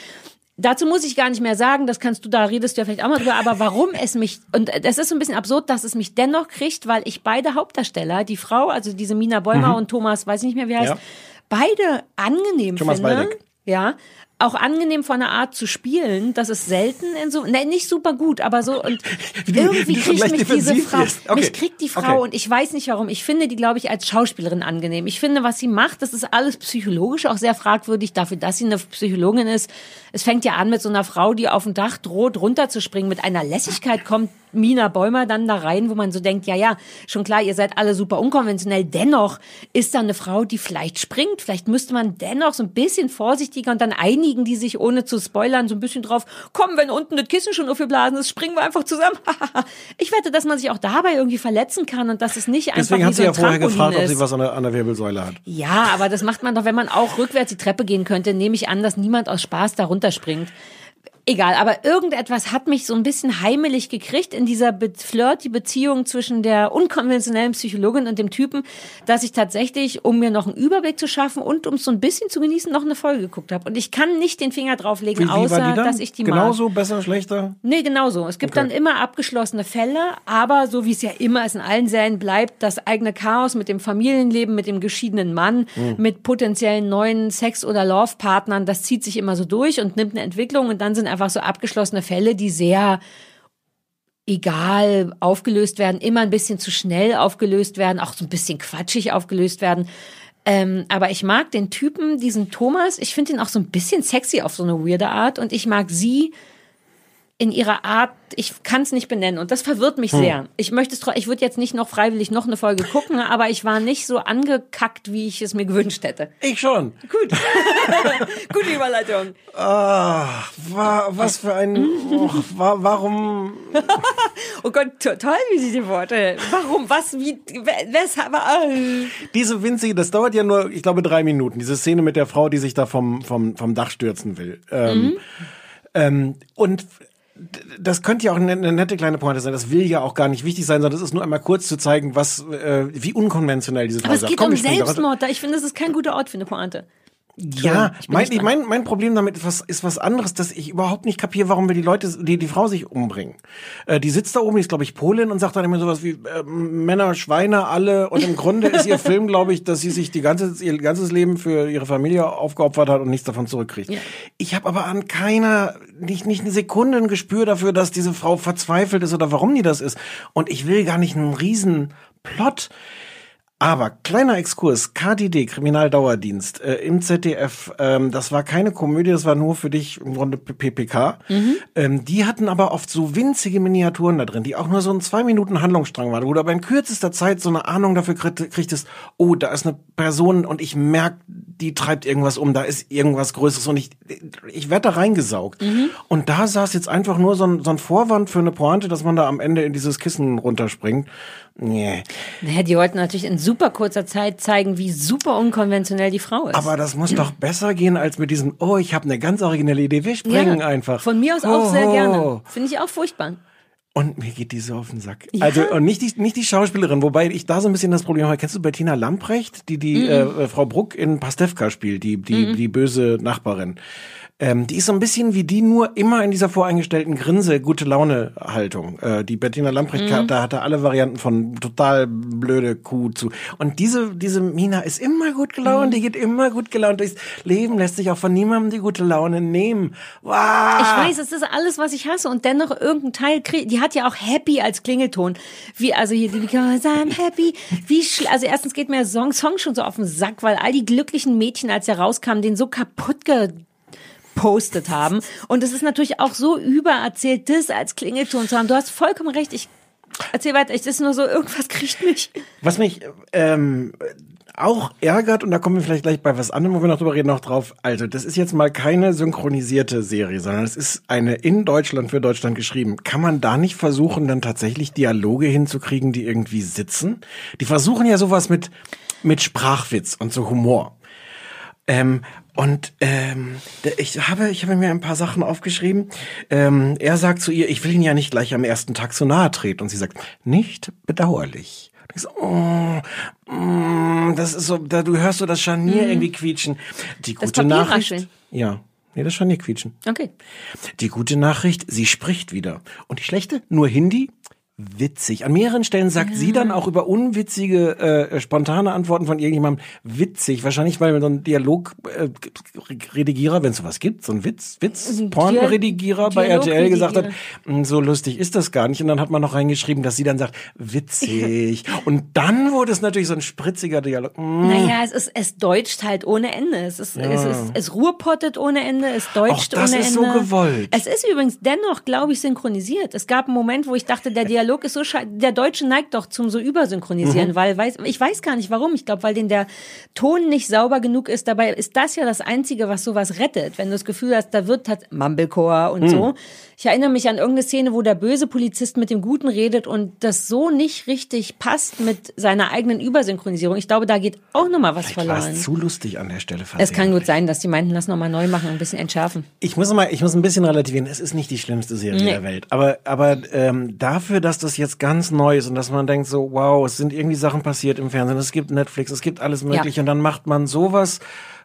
Dazu muss ich gar nicht mehr sagen, das kannst du, da redest du ja vielleicht auch mal drüber, aber warum es mich, und das ist so ein bisschen absurd, dass es mich dennoch kriegt, weil ich beide Hauptdarsteller, die Frau, also diese Mina Bäumer Mhm. und Thomas, weiß ich nicht mehr, wie heißt, Ja. beide angenehm Thomas finde. Waldeck. Ja. Auch angenehm von der Art zu spielen, das ist selten in so, ne, nicht super gut, aber so, und *laughs* irgendwie kriegt mich diese Frau. Okay. mich kriegt die Frau Okay. und ich weiß nicht warum. Ich finde die, glaube ich, als Schauspielerin angenehm. Ich finde, was sie macht, das ist alles psychologisch auch sehr fragwürdig dafür, dass sie eine Psychologin ist. Es fängt ja an mit so einer Frau, die auf dem Dach droht, runterzuspringen. Mit einer Lässigkeit kommt Mina Bäumer dann da rein, wo man so denkt, ja, ja, schon klar, ihr seid alle super unkonventionell. Dennoch ist da eine Frau, die vielleicht springt. Vielleicht müsste man dennoch so ein bisschen vorsichtiger und dann einigen die sich, ohne zu spoilern, so ein bisschen drauf, komm, wenn unten das Kissen schon aufgeblasen ist, springen wir einfach zusammen. *laughs* ich wette, dass man sich auch dabei irgendwie verletzen kann und dass es nicht einfach Deswegen hat sie so ja vorher Trampolin gefragt, ob ist. sie was an der, an der Wirbelsäule hat. Ja, aber das macht man doch, wenn man auch rückwärts die Treppe gehen könnte, nehme ich an, dass niemand aus Spaß da runterspringt. Egal, aber irgendetwas hat mich so ein bisschen heimelig gekriegt in dieser Be flirty Beziehung zwischen der unkonventionellen Psychologin und dem Typen, dass ich tatsächlich, um mir noch einen Überblick zu schaffen und um es so ein bisschen zu genießen, noch eine Folge geguckt habe. Und ich kann nicht den Finger drauflegen, Wie, wie außer dass ich die mag. Genauso, besser, schlechter? Nee, genau so. Es gibt Okay. dann immer abgeschlossene Fälle, aber so wie es ja immer ist in allen Serien bleibt, das eigene Chaos mit dem Familienleben, mit dem geschiedenen Mann, Mhm. mit potenziellen neuen Sex- oder Love-Partnern, das zieht sich immer so durch und nimmt eine Entwicklung und dann sind einfach so abgeschlossene Fälle, die sehr egal aufgelöst werden, immer ein bisschen zu schnell aufgelöst werden, auch so ein bisschen quatschig aufgelöst werden. Ähm, aber ich mag den Typen, diesen Thomas, ich finde ihn auch so ein bisschen sexy auf so eine weirde Art und ich mag sie in ihrer Art, ich kann es nicht benennen und das verwirrt mich Hm. sehr. Ich möchte es, ich würde jetzt nicht noch freiwillig noch eine Folge gucken, *laughs* aber ich war nicht so angekackt, wie ich es mir gewünscht hätte. Ich schon. Gut. *laughs* Gute Überleitung. Ah, wa, was für ein. Oh, wa, warum. *laughs* Oh Gott, total, wie sie die Worte. Warum? Was? Wie? we- Weshalb? Diese winzige, das dauert ja nur, ich glaube, drei Minuten. Diese Szene mit der Frau, die sich da vom, vom, vom Dach stürzen will. Ähm, Mhm. ähm, und das könnte ja auch eine, eine nette kleine Pointe sein. Das will ja auch gar nicht wichtig sein, sondern es ist nur einmal kurz zu zeigen, was, äh, wie unkonventionell diese Frau Aber es geht Komm, um. Selbstmord. da. Ich finde, das ist kein guter Ort für eine Pointe. Ja, ich mein, ich mein, mein Problem damit ist was, ist was anderes, dass ich überhaupt nicht kapiere, warum wir die Leute, die, die Frau sich umbringen. Äh, die sitzt da oben, die ist, glaube ich, Polin und sagt dann immer sowas wie äh, Männer, Schweine, alle. Und im Grunde ist ihr Film, glaube ich, dass sie sich die ganze, ihr ganzes Leben für ihre Familie aufgeopfert hat und nichts davon zurückkriegt. Ja. Ich habe aber an keiner, nicht, nicht eine Sekunde ein Gespür dafür, dass diese Frau verzweifelt ist oder warum die das ist. Und ich will gar nicht einen riesen Plot. Aber kleiner Exkurs, KDD, Kriminaldauerdienst äh, im ZDF, ähm, das war keine Komödie, das war nur für dich im Grunde PPK. Ähm, die hatten aber oft so winzige Miniaturen da drin, die auch nur so ein zwei Minuten Handlungsstrang waren, wo du aber in kürzester Zeit so eine Ahnung dafür krieg- kriegtest, oh, da ist eine Person und ich merk, die treibt irgendwas um, da ist irgendwas Größeres und ich, ich werd da reingesaugt. Und da saß jetzt einfach nur so ein, so ein Vorwand für eine Pointe, dass man da am Ende in dieses Kissen runterspringt. Nee. Naja, die wollten natürlich in super kurzer Zeit zeigen, wie super unkonventionell die Frau ist. Aber das muss doch besser gehen als mit diesem, oh, ich habe eine ganz originelle Idee, wir springen Ja, einfach. Von mir aus auch Ho, sehr gerne. Finde ich auch furchtbar. Und mir geht die so auf den Sack. Also und nicht die, nicht die Schauspielerin, wobei ich da so ein bisschen das Problem habe. Kennst du Bettina Lamprecht, die die äh, Frau Bruck in Pastewka spielt, die die die böse Nachbarin? Ähm, die ist so ein bisschen wie die, nur immer in dieser voreingestellten Grinse, gute Laune Haltung. Äh, die Bettina Lamprecht, da hatte alle Varianten von total blöde Kuh zu. Und diese, diese Mina ist immer gut gelaunt, die geht immer gut gelaunt durchs Leben, lässt sich auch von niemandem die gute Laune nehmen. Wow. Ich weiß, es ist alles, was ich hasse. Und dennoch irgendein Teil krieg, die hat ja auch Happy als Klingelton. Wie, also hier, die I'm happy. Wie, schl- also erstens geht mir Song, Song schon so auf den Sack, weil all die glücklichen Mädchen, als er rauskam, den so kaputt gepostet haben. Und es ist natürlich auch so übererzählt, das als Klingelton zu haben. Du hast vollkommen recht. Ich erzähl weiter. Es ist nur so, irgendwas kriegt mich. Was mich ähm, auch ärgert, und da kommen wir vielleicht gleich bei was anderem, wo wir noch drüber reden, noch drauf. Also, das ist jetzt mal keine synchronisierte Serie, sondern es ist eine in Deutschland für Deutschland geschrieben. Kann man da nicht versuchen, dann tatsächlich Dialoge hinzukriegen, die irgendwie sitzen? Die versuchen ja sowas mit, mit Sprachwitz und so Humor. Ähm, und ähm, ich habe, ich habe mir ein paar Sachen aufgeschrieben. Ähm, er sagt zu ihr, ich will ihn ja nicht gleich am ersten Tag so nahe treten. Und sie sagt, nicht bedauerlich. Und ich so, oh, mm, das ist so, da, du hörst so das Scharnier irgendwie quietschen. Die Das gute Papier Nachricht. rascheln. Ja, nee, das Scharnier quietschen. Okay. Die gute Nachricht, sie spricht wieder. Und die schlechte, nur Hindi, witzig. An mehreren Stellen sagt sie dann auch über unwitzige, äh, spontane Antworten von irgendjemandem witzig. Wahrscheinlich, weil so ein Dialogredigierer, äh, wenn es sowas gibt, so ein Witz, Witz, Pornredigierer bei RTL gesagt hat, "Mm, so lustig ist das gar nicht. Und dann hat man noch reingeschrieben, dass sie dann sagt, witzig. Und dann wurde es natürlich so ein spritziger Dialog. Mm. Naja, es ist, es deutscht halt ohne Ende. Es ist, es ist, es ruhrpottet ohne Ende, es deutscht das ohne ist so Ende. gewollt. Es ist übrigens dennoch, glaube ich, synchronisiert. Es gab einen Moment, wo ich dachte, der Dialog ist so schei der Deutsche neigt doch zum so übersynchronisieren, Mhm. weil weiß, ich weiß gar nicht warum. Ich glaube, weil den der Ton nicht sauber genug ist. Dabei ist das ja das Einzige, was sowas rettet. Wenn du das Gefühl hast, da wird halt Mumblecore und Mhm. so. Ich erinnere mich an irgendeine Szene, wo der böse Polizist mit dem Guten redet und das so nicht richtig passt mit seiner eigenen Übersynchronisierung. Ich glaube, da geht auch nochmal was Vielleicht verloren. es zu lustig an der Stelle. Es kann gut sein, dass die meinten, lass nochmal neu machen, ein bisschen entschärfen. Ich muss mal, ich muss ein bisschen relativieren. Es ist nicht die schlimmste Serie Nee. der Welt, aber aber ähm, dafür, dass das jetzt ganz neu ist und dass man denkt so, wow, es sind irgendwie Sachen passiert im Fernsehen. Es gibt Netflix, es gibt alles Mögliche und dann macht man sowas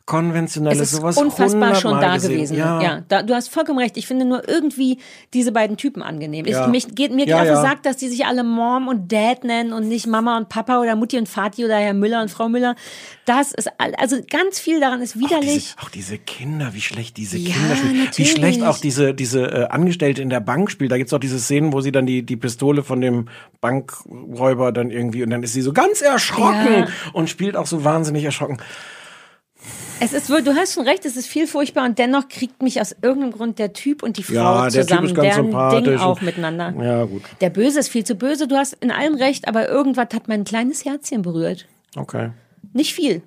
konventionelles, Es ist sowas unfassbar schon da gesehen. gewesen. Ja. Ja, da, du hast vollkommen recht. Ich finde nur irgendwie diese beiden Typen angenehm. Ja. Ich, mich, geht, mir geht Ja, ja. Dass die sich alle Mom und Dad nennen und nicht Mama und Papa oder Mutti und Vati oder Herr Müller und Frau Müller. Das ist, also ganz viel daran ist Auch widerlich. diese, auch diese Kinder, wie schlecht diese Kinder spielen. Wie natürlich. schlecht auch diese, diese äh, Angestellte in der Bank spielt. Da gibt's auch diese Szenen, wo sie dann die, die Pistole von dem Bankräuber dann irgendwie, und dann ist sie so ganz erschrocken und spielt auch so wahnsinnig erschrocken. Es ist wohl, du hast schon recht, es ist viel furchtbar und dennoch kriegt mich aus irgendeinem Grund der Typ und die Frau Ja, der Typ zusammen, ist ganz deren Ding auch miteinander. Ja, gut. Der Böse ist viel zu böse, du hast in allem recht, aber irgendwas hat mein kleines Herzchen berührt. Okay. Nicht viel.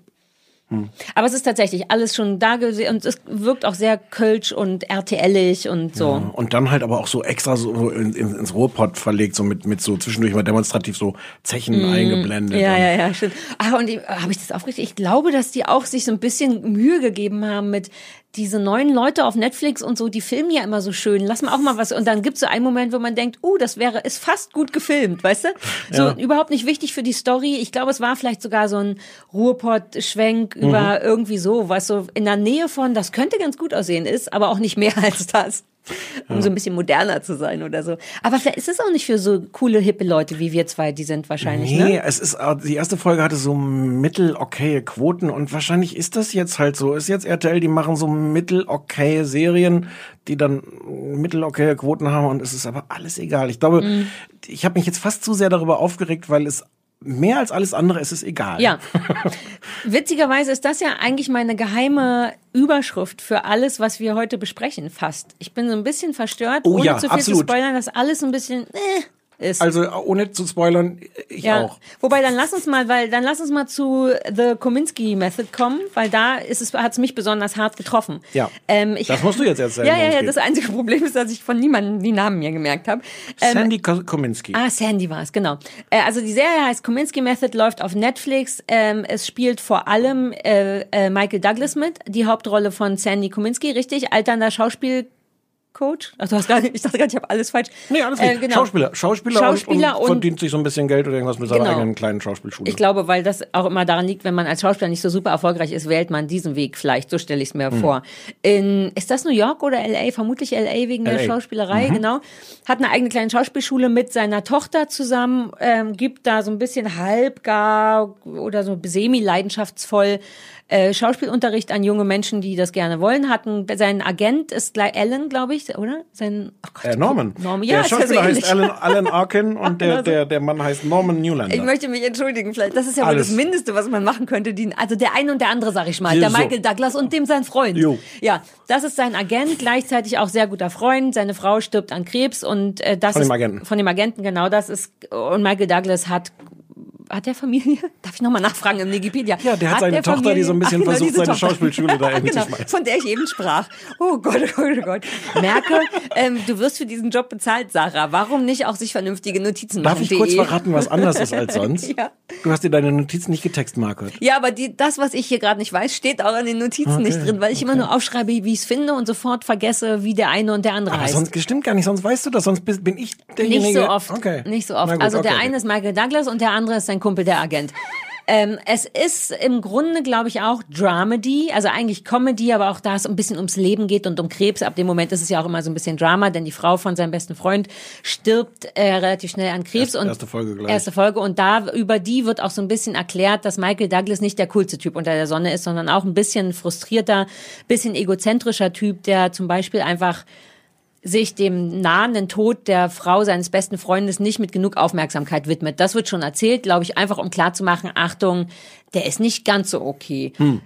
Aber es ist tatsächlich alles schon da gewesen und es wirkt auch sehr kölsch und RTLig und so. Ja, und dann halt aber auch so extra so in, in, ins Ruhrpott verlegt, so mit, mit so zwischendurch mal demonstrativ so Zechen eingeblendet. Mhm. Ja, ja, ja, stimmt. Ah, und habe ich das aufgerichtet? Ich glaube, dass die auch sich so ein bisschen Mühe gegeben haben mit diese neuen Leute auf Netflix und so, die filmen ja immer so schön. Lass mal auch mal was. Und dann gibt's so einen Moment, wo man denkt, uh, das wäre, ist fast gut gefilmt, weißt du? So Ja. überhaupt nicht wichtig für die Story. Ich glaube, es war vielleicht sogar so ein Ruhrpott-Schwenk Mhm. über irgendwie so, was so in der Nähe von, das könnte ganz gut aussehen ist, aber auch nicht mehr *laughs* als das. Um so ein bisschen moderner zu sein oder so. Aber vielleicht ist es auch nicht für so coole, hippe Leute wie wir zwei, die sind wahrscheinlich, Nee, ne? es ist, äh, die erste Folge hatte so mittel-okaye Quoten und wahrscheinlich ist das jetzt halt so. Ist jetzt RTL, die machen so mittel-okaye Serien, die dann mittel-okaye Quoten haben und es ist aber alles egal. Ich glaube, Mhm. ich habe mich jetzt fast zu sehr darüber aufgeregt, weil es mehr als alles andere ist es egal. Ja. *laughs* Witzigerweise ist das ja eigentlich meine geheime Überschrift für alles, was wir heute besprechen, fast. Ich bin so ein bisschen verstört, Oh ohne ja, zu viel absolut. zu spoilern, dass alles ein bisschen äh, ist. Also ohne zu spoilern, ich ja. auch. Wobei dann lass uns mal, weil dann lass uns mal zu The Kominsky Method kommen, weil da ist es hat's mich besonders hart getroffen. Ja. Ähm, ich, Das musst du jetzt erzählen, Ja, ja, es ja. Das einzige Problem ist, dass ich von niemandem die Namen mir gemerkt habe. Ähm, Sandy Ko- Kominski. Ah, Sandy war es, genau. Äh, also die Serie heißt Kominsky Method, läuft auf Netflix. Ähm, es spielt vor allem äh, äh, Michael Douglas mit, die Hauptrolle von Sandy Kominsky, richtig? Alternder Schauspiel. Coach? Ach, du hast gar nicht, ich dachte gerade, ich habe alles falsch. Nee, alles Äh, genau. Schauspieler. Schauspieler, Schauspieler und, und- verdient sich so ein bisschen Geld oder irgendwas mit seiner Genau. eigenen kleinen Schauspielschule. Ich glaube, weil das auch immer daran liegt, wenn man als Schauspieler nicht so super erfolgreich ist, wählt man diesen Weg vielleicht. So stelle ich es mir Hm. vor. In, ist das New York oder LA? Vermutlich LA wegen der LA. Schauspielerei, genau. Hat eine eigene kleine Schauspielschule mit seiner Tochter zusammen, ähm, gibt da so ein bisschen halb gar oder so semi-leidenschaftsvoll äh, Schauspielunterricht an junge Menschen, die das gerne wollen, hatten. Sein Agent ist gleich Alan, glaube ich, oder? Sein, oh Gott, äh, Norman. Norman, ja, der ist ja so Schauspieler heißt. Alan, Alan Arkin *laughs* und der, Genau so. der, der Mann heißt Norman Newlander. Ich möchte mich entschuldigen, vielleicht. Das ist ja wohl das Mindeste, was man machen könnte. Die, also der eine und der andere, sag ich mal. Der. Michael Douglas und dem sein Freund. Jo. Ja, das ist sein Agent, gleichzeitig auch sehr guter Freund. Seine Frau stirbt an Krebs und äh, das Von dem ist Agenten. von dem Agenten genau das ist. Und Michael Douglas hat hat der Familie? *laughs* Darf ich nochmal nachfragen im Wikipedia? Ja, der hat seine Tochter, die so ein bisschen versucht, diese seine Tochter. Schauspielschule da *laughs* irgendwie zu genau, schmeißen. Von der ich eben sprach. Oh Gott, oh Gott, oh Gott. Merke, ähm, du wirst für diesen Job bezahlt, Sarah. Warum nicht auch sich vernünftige Notizen Darf machen? ich kurz De? verraten, was anders ist als *laughs* sonst? Ja. Du hast dir deine Notizen nicht getextmarkert. Ja, aber die, das, was ich hier gerade nicht weiß, steht auch in den Notizen Okay, nicht drin, weil ich immer nur aufschreibe, wie ich es finde und sofort vergesse, wie der eine und der andere Aber heißt. sonst stimmt gar nicht, sonst weißt du das, sonst bin ich derjenige. Nicht so oft. Okay. Nicht so oft. gut, also der okay. eine ist Michael Douglas und der andere ist sein Kumpel, der Agent. Ähm, es ist im Grunde, glaube ich, auch Dramedy, also eigentlich Comedy, aber auch da es ein bisschen ums Leben geht und um Krebs. Ab dem Moment ist es ja auch immer so ein bisschen Drama, denn die Frau von seinem besten Freund stirbt äh, relativ schnell an Krebs. Erste- und erste Folge gleich. Erste Folge. Und da über die wird auch so ein bisschen erklärt, dass Michael Douglas nicht der coolste Typ unter der Sonne ist, sondern auch ein bisschen frustrierter, bisschen egozentrischer Typ, der zum Beispiel einfach sich dem nahenden Tod der Frau seines besten Freundes nicht mit genug Aufmerksamkeit widmet. Das wird schon erzählt, glaube ich, einfach um klarzumachen, Achtung, der ist nicht ganz so okay. Hm.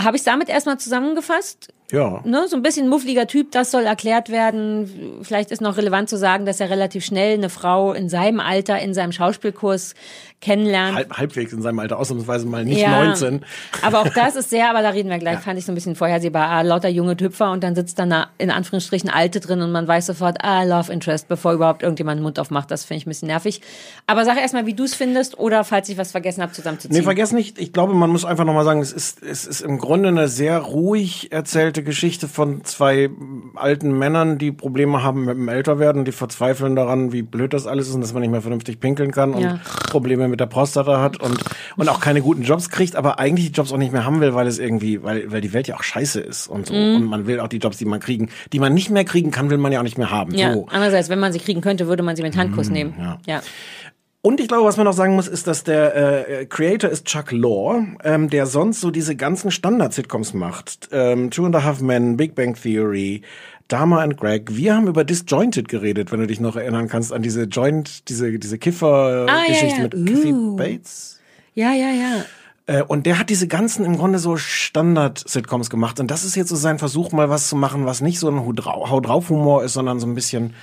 Habe ich damit erstmal zusammengefasst? Ja. Ne, so ein bisschen muffliger Typ, das soll erklärt werden. Vielleicht ist noch relevant zu sagen, dass er relativ schnell eine Frau in seinem Alter in seinem Schauspielkurs kennenlernt. Halb, halbwegs in seinem Alter, ausnahmsweise mal nicht Ja, 19. Aber auch das ist sehr, aber da reden wir gleich, *laughs* fand ich so ein bisschen vorhersehbar. Ah, lauter junge Hüpfer und dann sitzt da eine, in Anführungsstrichen Alte drin und man weiß sofort, ah, Love Interest, bevor überhaupt irgendjemand den Mund aufmacht. Das finde ich ein bisschen nervig. Aber sag erstmal, wie du es findest oder falls ich was vergessen habe, zusammenzuziehen. Nee, vergiss nicht, ich glaube, man muss einfach nochmal sagen, es ist, es ist im Grunde eine sehr ruhig erzählte Geschichte von zwei alten Männern, die Probleme haben mit dem Älterwerden, die verzweifeln daran, wie blöd das alles ist und dass man nicht mehr vernünftig pinkeln kann und Ja. Probleme mit der Prostata hat und, und auch keine guten Jobs kriegt, aber eigentlich die Jobs auch nicht mehr haben will, weil es irgendwie, weil, weil die Welt ja auch scheiße ist und so. Mhm. Und man will auch die Jobs, die man kriegen, die man nicht mehr kriegen kann, will man ja auch nicht mehr haben. ja, So. andererseits, wenn man sie kriegen könnte, würde man sie mit Handkuss nehmen. ja. ja. Und ich glaube, was man noch sagen muss, ist, dass der äh, Creator ist Chuck Lorre, ähm, der sonst so diese ganzen Standard-Sitcoms macht. Ähm, Two and a Half Men, Big Bang Theory, Dharma and Greg. Wir haben über Disjointed geredet, wenn du dich noch erinnern kannst an diese Joint, diese diese Kiffer-Geschichte Ah, ja, ja. mit Kathy Uh. Bates. Ja, ja, ja. Äh, Und der hat diese ganzen im Grunde so Standard-Sitcoms gemacht. Und das ist jetzt so sein Versuch, mal was zu machen, was nicht so ein Hau drau- Hau drauf Humor ist, sondern so ein bisschen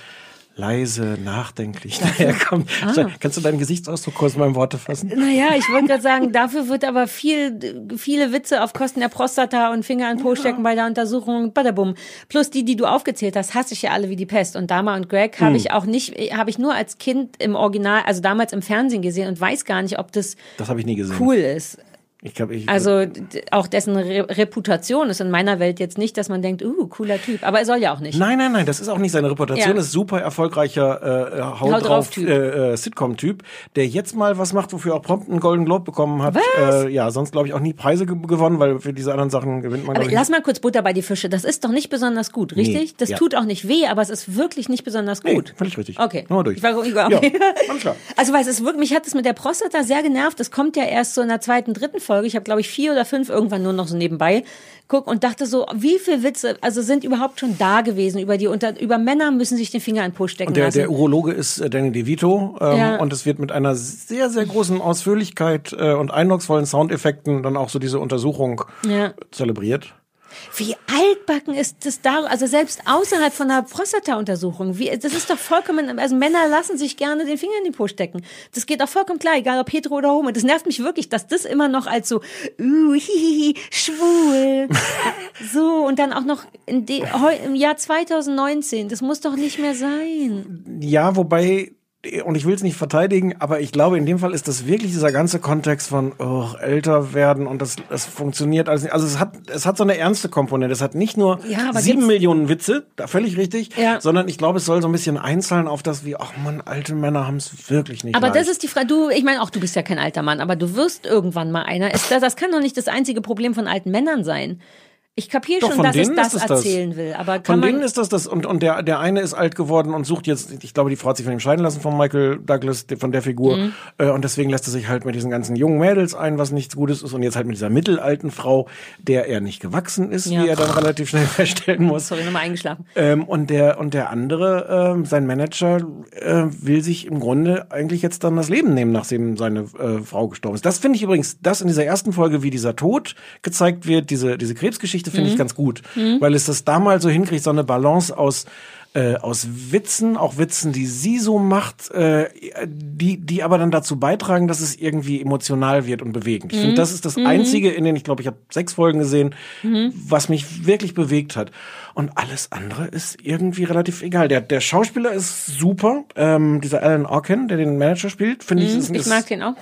leise, nachdenklich daherkommt. Ah. Kannst du deinen Gesichtsausdruck kurz mal in Worte fassen? Naja, ich wollte gerade sagen, *laughs* dafür wird aber viel, viele Witze auf Kosten der Prostata und Finger an Po stecken bei der Untersuchung, badabum. Plus die, die du aufgezählt hast, hasse ich ja alle wie die Pest. Und Dama und Greg habe Hm. ich auch nicht, habe ich nur als Kind im Original, also damals im Fernsehen gesehen und weiß gar nicht, ob das Das habe ich nie gesehen. cool ist. Ich glaube, ich. Also auch dessen Re Reputation ist in meiner Welt jetzt nicht, dass man denkt, uh, cooler Typ. Aber er soll ja auch nicht. Nein, nein, nein, das ist auch nicht seine Reputation. Ja. Ist super erfolgreicher äh, Haut, Haut drauf drauf-Typ. äh, äh, Sitcom-Typ, der jetzt mal was macht, wofür auch prompt einen Golden Globe bekommen hat. Äh, ja, sonst glaube ich auch nie Preise ge gewonnen, weil für diese anderen Sachen gewinnt man. Aber lass mal kurz Butter bei die Fische. Das ist doch nicht besonders gut, richtig? Nee, Das ja. tut auch nicht weh, aber es ist wirklich nicht besonders nee, gut. völlig richtig. Okay. Nur durch. Ich war, ich war, Ja, okay. klar. Also weil es ist wirklich, mich hat es mit der Prostata sehr genervt. Das kommt ja erst so in der zweiten, dritten Folge. Ich habe glaube ich vier oder fünf irgendwann nur noch so nebenbei guck und dachte so, wie viele Witze also sind überhaupt schon da gewesen über die unter über Männer müssen sich den Finger in den Po stecken Und der, lassen. der Urologe ist äh, Danny DeVito ähm, Ja. und es wird mit einer sehr, sehr großen Ausführlichkeit äh, und eindrucksvollen Soundeffekten dann auch so diese Untersuchung Ja. zelebriert. Wie altbacken ist das da? Also selbst außerhalb von einer Prostata-Untersuchung. Wie, das ist doch vollkommen, also Männer lassen sich gerne den Finger in die Po stecken. Das geht auch vollkommen klar, egal ob hetero oder homo. Das nervt mich wirklich, dass das immer noch als so, uh, hihihi, schwul. *laughs* so, und dann auch noch im Jahr 2019. Das muss doch nicht mehr sein. Ja, wobei und ich will es nicht verteidigen, aber ich glaube, in dem Fall ist das wirklich dieser ganze Kontext von oh, älter werden und das, das funktioniert alles nicht. Also es hat, es hat so eine ernste Komponente. Es hat nicht nur Ja, sieben Millionen Witze, da völlig richtig, Ja. sondern ich glaube, es soll so ein bisschen einzahlen auf das, wie, ach man, alte Männer haben es wirklich nicht Aber leicht. das ist die Frage, du, ich meine auch, du bist ja kein alter Mann, aber du wirst irgendwann mal einer. Das, das kann doch nicht das einzige Problem von alten Männern sein. Ich kapiere schon, dass denen das erzählen will, aber kann Von denen ist das das und und der der eine ist alt geworden und sucht jetzt ich glaube die Frau hat sich von ihm scheiden lassen von Michael Douglas von der Figur Mhm. äh, und deswegen lässt er sich halt mit diesen ganzen jungen Mädels ein was nichts Gutes ist und jetzt halt mit dieser mittelalten Frau der er nicht gewachsen ist Ja. wie er dann relativ schnell *laughs* feststellen muss sorry, nochmal eingeschlafen. ähm, und der und der andere, ähm, sein Manager, äh, will sich im Grunde eigentlich jetzt dann das Leben nehmen, nachdem seine äh, Frau gestorben ist. Das finde ich übrigens, das in dieser ersten Folge, wie dieser Tod gezeigt wird, diese diese Krebsgeschichte, finde ich ganz gut, weil es das da mal so hinkriegt, so eine Balance aus äh, aus Witzen, auch Witzen, die sie so macht, äh, die, die aber dann dazu beitragen, dass es irgendwie emotional wird und bewegend. Ich finde, das ist das Einzige in den, ich glaube, ich habe sechs Folgen gesehen, was mich wirklich bewegt hat. Und alles andere ist irgendwie relativ egal. Der, der Schauspieler ist super. Ähm, dieser Alan Arkin, der den Manager spielt, finde ich, ist, Ich mag den auch.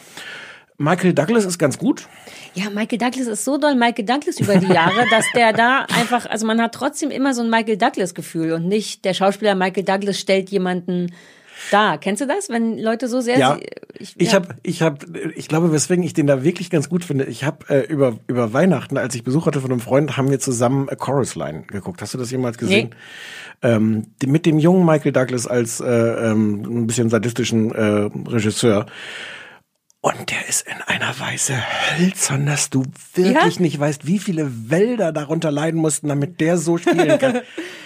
Michael Douglas ist ganz gut. Ja, Michael Douglas ist so doll Michael Douglas über die Jahre, dass der da einfach, also man hat trotzdem immer so ein Michael Douglas Gefühl und nicht der Schauspieler Michael Douglas stellt jemanden dar. Kennst du das, wenn Leute so sehr Ja, sie- ich, ja. habe, ich habe, ich glaube, weswegen ich den da wirklich ganz gut finde. Ich habe äh, über über Weihnachten, als ich Besuch hatte von einem Freund, haben wir zusammen A Chorus Line geguckt. Hast du das jemals gesehen? Ähm, die, mit dem jungen Michael Douglas als äh, ähm, ein bisschen sadistischen äh, Regisseur. Und der ist in einer Weise hölzern, dass du wirklich Ja? nicht weißt, wie viele Wälder darunter leiden mussten, damit der so spielen kann.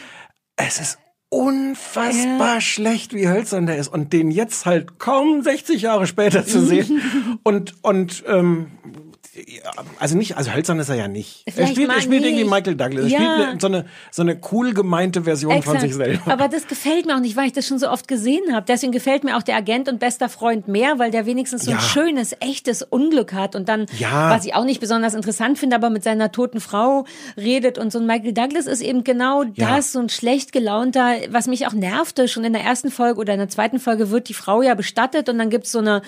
*laughs* es ist unfassbar schlecht, wie hölzern der ist. Und den jetzt halt kaum 60 Jahre später zu sehen. *laughs* und, und, ähm, ja, also nicht, also hölzern ist er ja nicht. Er Vielleicht spielt, er spielt irgendwie nicht. Michael Douglas. Er Ja. spielt eine, so eine, so eine cool gemeinte Version von Exakt. sich selber. Aber das gefällt mir auch nicht, weil ich das schon so oft gesehen habe. Deswegen gefällt mir auch der Agent und bester Freund mehr, weil der wenigstens so ein Ja. schönes, echtes Unglück hat und dann, Ja. was ich auch nicht besonders interessant finde, aber mit seiner toten Frau redet und so ein Michael Douglas ist eben genau das, so ein schlecht gelaunter, was mich auch nervte. Schon in der ersten Folge oder in der zweiten Folge wird die Frau ja bestattet und dann gibt's so eine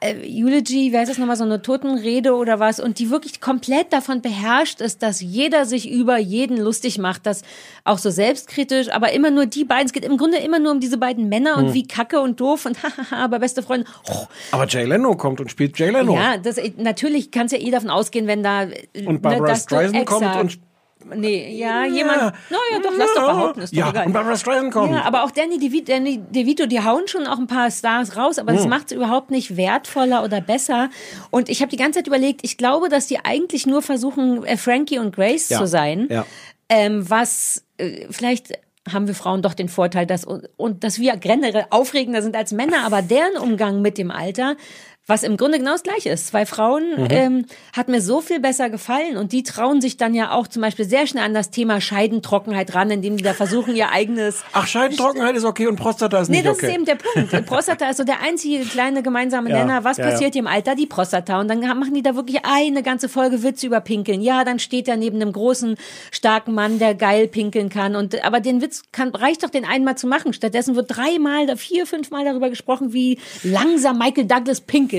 äh, Eulogy, wie heißt das nochmal, so eine Totenrede oder was und die wirklich komplett davon beherrscht ist, dass jeder sich über jeden lustig macht, das auch so selbstkritisch, aber immer nur die beiden, es geht im Grunde immer nur um diese beiden Männer Hm. und wie kacke und doof und *laughs* hahaha, aber beste Freunde, oh, Aber Jay Leno kommt und spielt Jay Leno. ja, das, natürlich kannst ja eh davon ausgehen, wenn da Und Barbara das doch Streisand kommt und Nee, ja, jemand. Naja, doch, lass doch behaupten, ist doch ja, egal. und Barbara Streisand kommt. Ja, aber auch Danny DeVito, Danny DeVito, die hauen schon auch ein paar Stars raus, aber Hm. das macht es überhaupt nicht wertvoller oder besser. Und ich habe die ganze Zeit überlegt, ich glaube, dass die eigentlich nur versuchen, äh, Frankie und Grace Ja, zu sein. ja. Ähm, was äh, vielleicht haben wir Frauen doch den Vorteil, dass und dass wir generell aufregender sind als Männer, aber deren Umgang mit dem Alter was im Grunde genau das gleiche ist. Zwei Frauen Mhm. ähm, hat mir so viel besser gefallen und die trauen sich dann ja auch zum Beispiel sehr schnell an das Thema Scheidentrockenheit ran, indem die da versuchen, ihr eigenes *laughs* Ach, Scheidentrockenheit ist okay und Prostata ist Nee, nicht das okay. ist eben der Punkt. Prostata ist so der einzige kleine gemeinsame Ja, Nenner. Was ja, ja. passiert im Alter? Die Prostata. Und dann machen die da wirklich eine ganze Folge Witze über Pinkeln. Ja, dann steht er neben einem großen, starken Mann, der geil pinkeln kann. Und, aber den Witz kann, reicht doch, den einmal zu machen. Stattdessen wird dreimal, vier, fünfmal darüber gesprochen, wie langsam Michael Douglas pinkelt.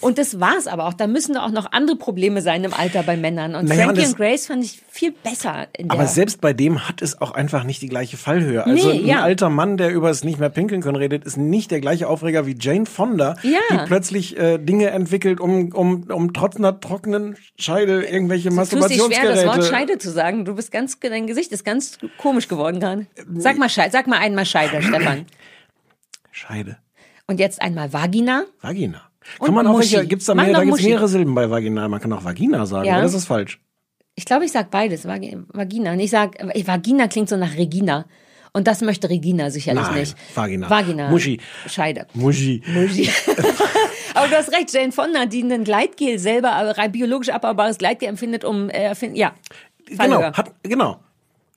Und das war's aber auch. Da müssen auch noch andere Probleme sein im Alter bei Männern. Und Naja, und Frankie das- und Grace fand ich viel besser. Aber selbst bei dem hat es auch einfach nicht die gleiche Fallhöhe. Also Nee, ein ja. alter Mann, der über es nicht mehr pinkeln können redet, ist nicht der gleiche Aufreger wie Jane Fonda, Ja. die plötzlich äh, Dinge entwickelt, um, um, um trotz einer trockenen Scheide irgendwelche Du tust dich schwer, das Wort Masturbationsgeräte. Scheide zu sagen. Du bist ganz, dein Gesicht ist ganz komisch geworden gerade. Sag mal Scheide, sag mal einmal Scheide, Stefan. Scheide. Und jetzt einmal Vagina. Vagina. Kann man auch welche, gibt's da mehr, da gibt's Muschi. mehrere Silben bei Vagina. Man kann auch Vagina sagen, Ja. oder das ist falsch. Ich glaube, ich sag beides. Vagi- Vagina. Und ich sag, Vagina klingt so nach Regina. Und das möchte Regina sicherlich Nein, nicht. Vagina. Vagina. Muschi. Scheide. Muschi. Muschi. *laughs* Aber du hast recht, Jane Fonda, die ein Gleitgel selber, rein biologisch abbaubares Gleitgel empfindet, um, äh, erfind- ja. Genau, Fallhöhe. hat, genau.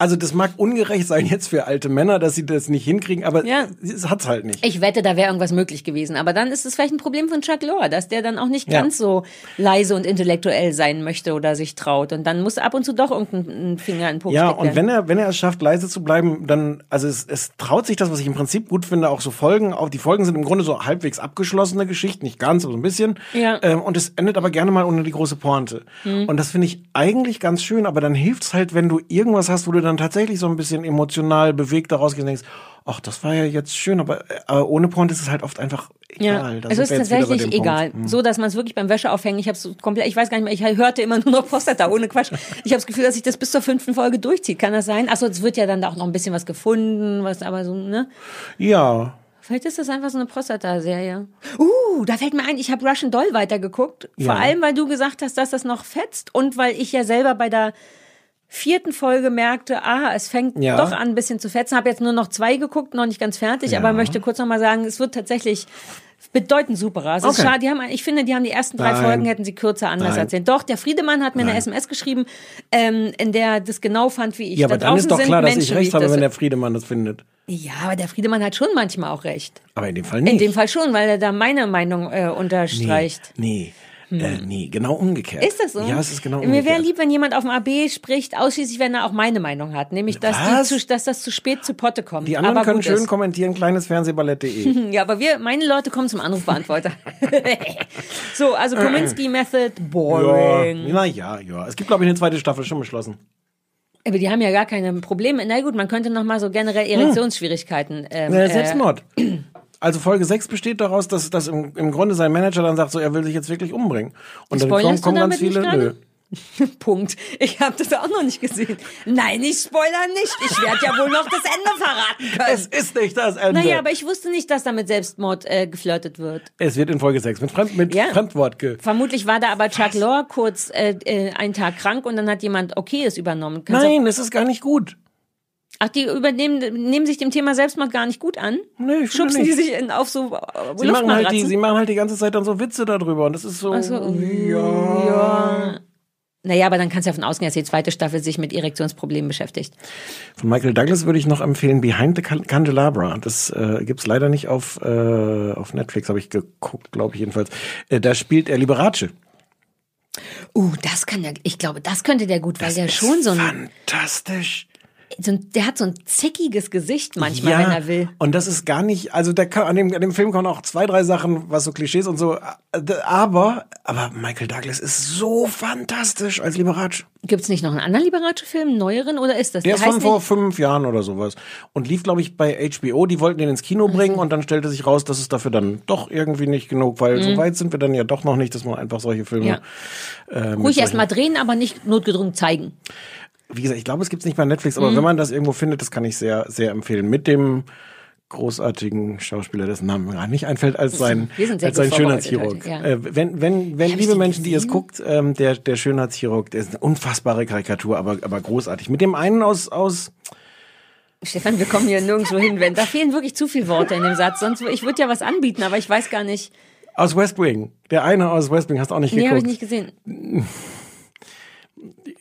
Also das mag ungerecht sein jetzt für alte Männer, dass sie das nicht hinkriegen, aber Ja. es hat's halt nicht. Ich wette, da wäre irgendwas möglich gewesen. Aber dann ist es vielleicht ein Problem von Chuck Lorre, dass der dann auch nicht Ja. ganz so leise und intellektuell sein möchte oder sich traut. Und dann muss ab und zu doch irgendein Finger in den Po Ja, und werden. wenn er, wenn er es schafft, leise zu bleiben, dann, also es, es traut sich das, was ich im Prinzip gut finde, auch so Folgen. Auch die Folgen sind im Grunde so halbwegs abgeschlossene Geschichten, nicht ganz, aber so ein bisschen. Ja. Ähm, und es endet aber gerne mal ohne die große Pointe. Hm. Und das finde ich eigentlich ganz schön, aber dann hilft's halt, wenn du irgendwas hast, wo du dann tatsächlich so ein bisschen emotional bewegt daraus gehst und denkst, ach, das war ja jetzt schön, aber, aber ohne Pointe ist es halt oft einfach egal. Ja, Da es ist tatsächlich egal. Hm. So, dass man es wirklich beim Wäscheaufhängen, ich habe es komplett, ich weiß gar nicht mehr, ich hörte immer nur noch Prostata, ohne Quatsch. Ich habe das Gefühl, dass sich das bis zur fünften Folge durchzieht. Kann das sein? Achso, es wird ja dann da auch noch ein bisschen was gefunden, was aber so, ne? Ja. Vielleicht ist das einfach so eine Prostata-Serie. Uh, da fällt mir ein, ich habe Russian Doll weitergeguckt. Ja. Vor allem, weil du gesagt hast, dass das noch fetzt und weil ich ja selber bei der vierten Folge merkte, ah, es fängt Ja. doch an, ein bisschen zu fetzen. Habe jetzt nur noch zwei geguckt, noch nicht ganz fertig, Ja. aber möchte kurz noch mal sagen, es wird tatsächlich bedeutend superer. Es ist Okay. schade, die haben, ich finde, die haben die ersten drei Nein. Folgen hätten sie kürzer anders Nein. erzählt. Doch, der Friedemann hat mir eine Nein. SMS geschrieben, ähm, in der das genau fand, wie ich. Ja, aber da dann draußen ist doch klar, dass Menschen, ich recht habe, das- wenn der Friedemann das findet. Ja, aber der Friedemann hat schon manchmal auch recht. Aber in dem Fall nicht. In dem Fall schon, weil er da meine Meinung äh, unterstreicht. Nee. Äh, nee, genau umgekehrt. Ist das so? Ja, es ist genau Mir umgekehrt. wäre lieb, wenn jemand auf dem AB spricht, ausschließlich wenn er auch meine Meinung hat, nämlich dass, zu, dass das zu spät zu Potte kommt. Die anderen aber können schön ist. kommentieren, kleinesfernsehballett.de. *laughs* Ja, aber wir, meine Leute kommen zum Anrufbeantworter. *laughs* so, also Kominsky Method, ja, boring. na ja, ja. Es gibt, glaube ich, eine zweite Staffel schon beschlossen. Aber die haben ja gar keine Probleme. Na gut, man könnte noch mal so generell Erektionsschwierigkeiten. Ähm, Äh, äh, Selbstmord. Also Folge 6 besteht daraus, dass, dass im, im Grunde sein Manager dann sagt, so er will sich jetzt wirklich umbringen. Und dann kommen, kommen ganz viele. Nö. *laughs* Punkt. Ich habe das auch noch nicht gesehen. Nein, ich spoiler nicht. Ich werde ja wohl noch das Ende verraten können. Es ist nicht das Ende. Naja, aber ich wusste nicht, dass da mit Selbstmord äh, geflirtet wird. es wird in Folge 6 mit, Fremd, mit Ja. Fremdwort ge. Vermutlich war da aber Chuck Lorre kurz äh, äh, einen Tag krank und dann hat jemand Okayes übernommen. Kannst Nein, es ist gar nicht gut. Ach, die übernehmen nehmen sich dem Thema Selbstmord gar nicht gut an? Nee, ich Schubsen die sich in, auf so äh, Sie machen, halt die, sie machen halt die ganze Zeit dann so Witze darüber und das ist so. Ach so, ja. ja. Naja, aber dann kannst du ja davon ausgehen, dass die zweite Staffel sich mit Erektionsproblemen beschäftigt. Von Michael Douglas würde ich noch empfehlen Behind the Can- Candelabra. Das äh, gibt's leider nicht auf, äh, auf Netflix, habe ich geguckt, glaube ich jedenfalls. Äh, da spielt er Liberace. Uh, das kann der, ich glaube, das könnte der gut, weil der schon so ein, Fantastisch. So ein, der hat so ein zickiges Gesicht manchmal, wenn er will. Und das ist gar nicht, also der kann, an dem, an dem Film kommen auch zwei, drei Sachen, was so Klischees und so, aber, aber Michael Douglas ist so fantastisch als Liberace. Gibt's nicht noch einen anderen Liberace-Film, einen neueren, oder ist das? Der ist heißt von vor fünf Jahren oder sowas. Und lief, glaube ich, bei HBO. Die wollten den ins Kino bringen und dann stellte sich raus, dass es dafür dann doch irgendwie nicht genug, weil so weit sind wir dann ja doch noch nicht, dass man einfach solche Filme. Mhm. Ja. äh, Ruhig erst solchen- mal drehen, aber nicht notgedrungen zeigen. Wie gesagt, ich glaube, es gibt's nicht bei Netflix, Mhm. aber wenn man das irgendwo findet, das kann ich sehr, sehr empfehlen. Mit dem großartigen Schauspieler, dessen Name mir gerade nicht einfällt, als sein, als sein Schönheitschirurg. ja. äh, wenn, wenn, wenn Hab liebe Menschen, die es gesehen? guckt, ähm, der, der Schönheitschirurg, der ist eine unfassbare Karikatur, aber, aber großartig. Mit dem einen aus, aus, Stefan, wir kommen hier nirgendwo hin, wenn da fehlen wirklich zu viele Worte in dem Satz. Sonst ich würde ja was anbieten, aber ich weiß gar nicht. aus West Wing. Der eine aus West Wing, hast du auch nicht Nee, habe ich nicht gesehen. *laughs*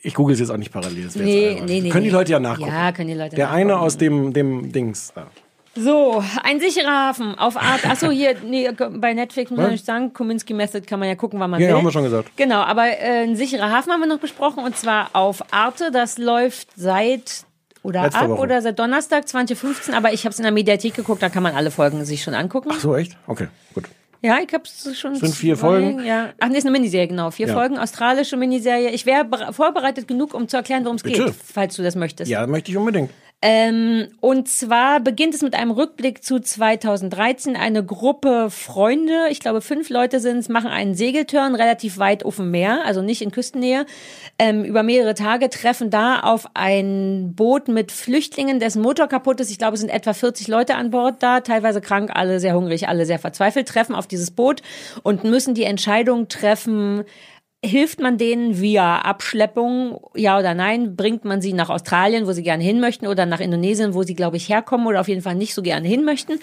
Ich google es jetzt auch nicht parallel. das Nee, jetzt nee, nee. Können die. Leute ja nachgucken. Ja, können die Leute Der nachgucken. eine aus dem, dem Dings. Da. So, ein sicherer Hafen auf Art. Achso, hier, nee, bei Netflix muss man nicht sagen. Kominsky Method kann man ja gucken, wann man Ja, will. haben wir schon gesagt. Genau, aber äh, ein sicherer Hafen haben wir noch besprochen und zwar auf Arte. Das läuft seit oder Letzte ab Woche. oder seit Donnerstag 2015, aber ich habe es in der Mediathek geguckt, da kann man alle Folgen sich schon angucken. Ach so, echt? Okay, gut. Ja, ich habe es schon. Sind vier zwei- Folgen? Ja. Ach, nee, ist eine Miniserie, genau. Vier Ja. Folgen, australische Miniserie. Ich wäre bere- vorbereitet genug, um zu erklären, worum es geht, falls du das möchtest. Ja, möchte ich unbedingt. Ähm, und zwar beginnt es mit einem Rückblick zu 2013. Eine Gruppe Freunde, ich glaube fünf Leute sind es, machen einen Segeltörn relativ weit auf dem Meer, also nicht in Küstennähe, ähm, über mehrere Tage, treffen da auf ein Boot mit Flüchtlingen, dessen Motor kaputt ist. Ich glaube, es sind etwa 40 Leute an Bord da, teilweise krank, alle sehr hungrig, alle sehr verzweifelt, treffen auf dieses Boot und müssen die Entscheidung treffen, Hilft man denen via Abschleppung, ja oder nein? Bringt man sie nach Australien, wo sie gerne hin möchten, oder nach Indonesien, wo sie, glaube ich, herkommen oder auf jeden Fall nicht so gerne hin möchten?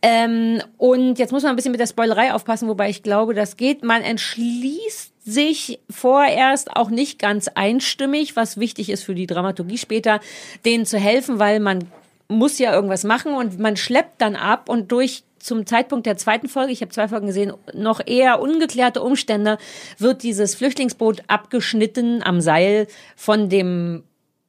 Ähm, und jetzt muss man ein bisschen mit der Spoilerei aufpassen, wobei ich glaube, das geht. Man entschließt sich vorerst auch nicht ganz einstimmig, was wichtig ist für die Dramaturgie später, denen zu helfen, weil man muss ja irgendwas machen und man schleppt dann ab und durch zum Zeitpunkt der zweiten Folge, ich habe zwei Folgen gesehen, noch eher ungeklärte Umstände, wird dieses Flüchtlingsboot abgeschnitten am Seil von dem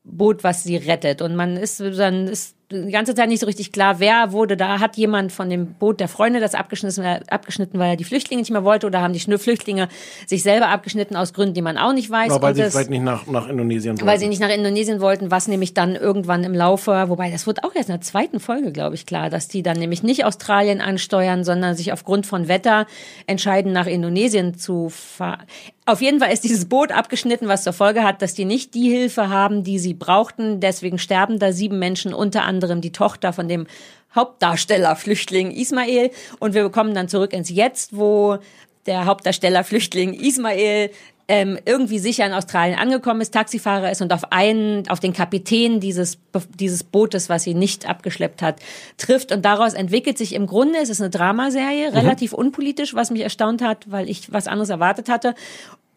Boot, was sie rettet. Und man ist dann ist die ganze Zeit nicht so richtig klar, wer wurde da, hat jemand von dem Boot der Freunde das abgeschnitten, abgeschnitten, weil er die Flüchtlinge nicht mehr wollte oder haben die Flüchtlinge sich selber abgeschnitten aus Gründen, die man auch nicht weiß. Ja, weil Und sie das- vielleicht nicht nach, nach Indonesien wollten. weil sie nicht nach Indonesien wollten, was nämlich dann irgendwann im Laufe, wobei das wird auch erst in der zweiten Folge, glaube ich, klar, dass die dann nämlich nicht Australien ansteuern, sondern sich aufgrund von Wetter entscheiden, nach Indonesien zu fahren. Auf jeden Fall ist dieses Boot abgeschnitten, was zur Folge hat, dass die nicht die Hilfe haben, die sie brauchten. Deswegen sterben da sieben Menschen, unter anderem die Tochter von dem Hauptdarsteller Flüchtling Ismail. Und wir bekommen dann zurück ins Jetzt, wo der Hauptdarsteller Flüchtling Ismail ähm, irgendwie sicher in Australien angekommen ist, Taxifahrer ist und auf einen, auf den Kapitän dieses, dieses Bootes, was sie nicht abgeschleppt hat, trifft. Und daraus entwickelt sich im Grunde, es ist eine Dramaserie, relativ unpolitisch, was mich erstaunt hat, weil ich was anderes erwartet hatte,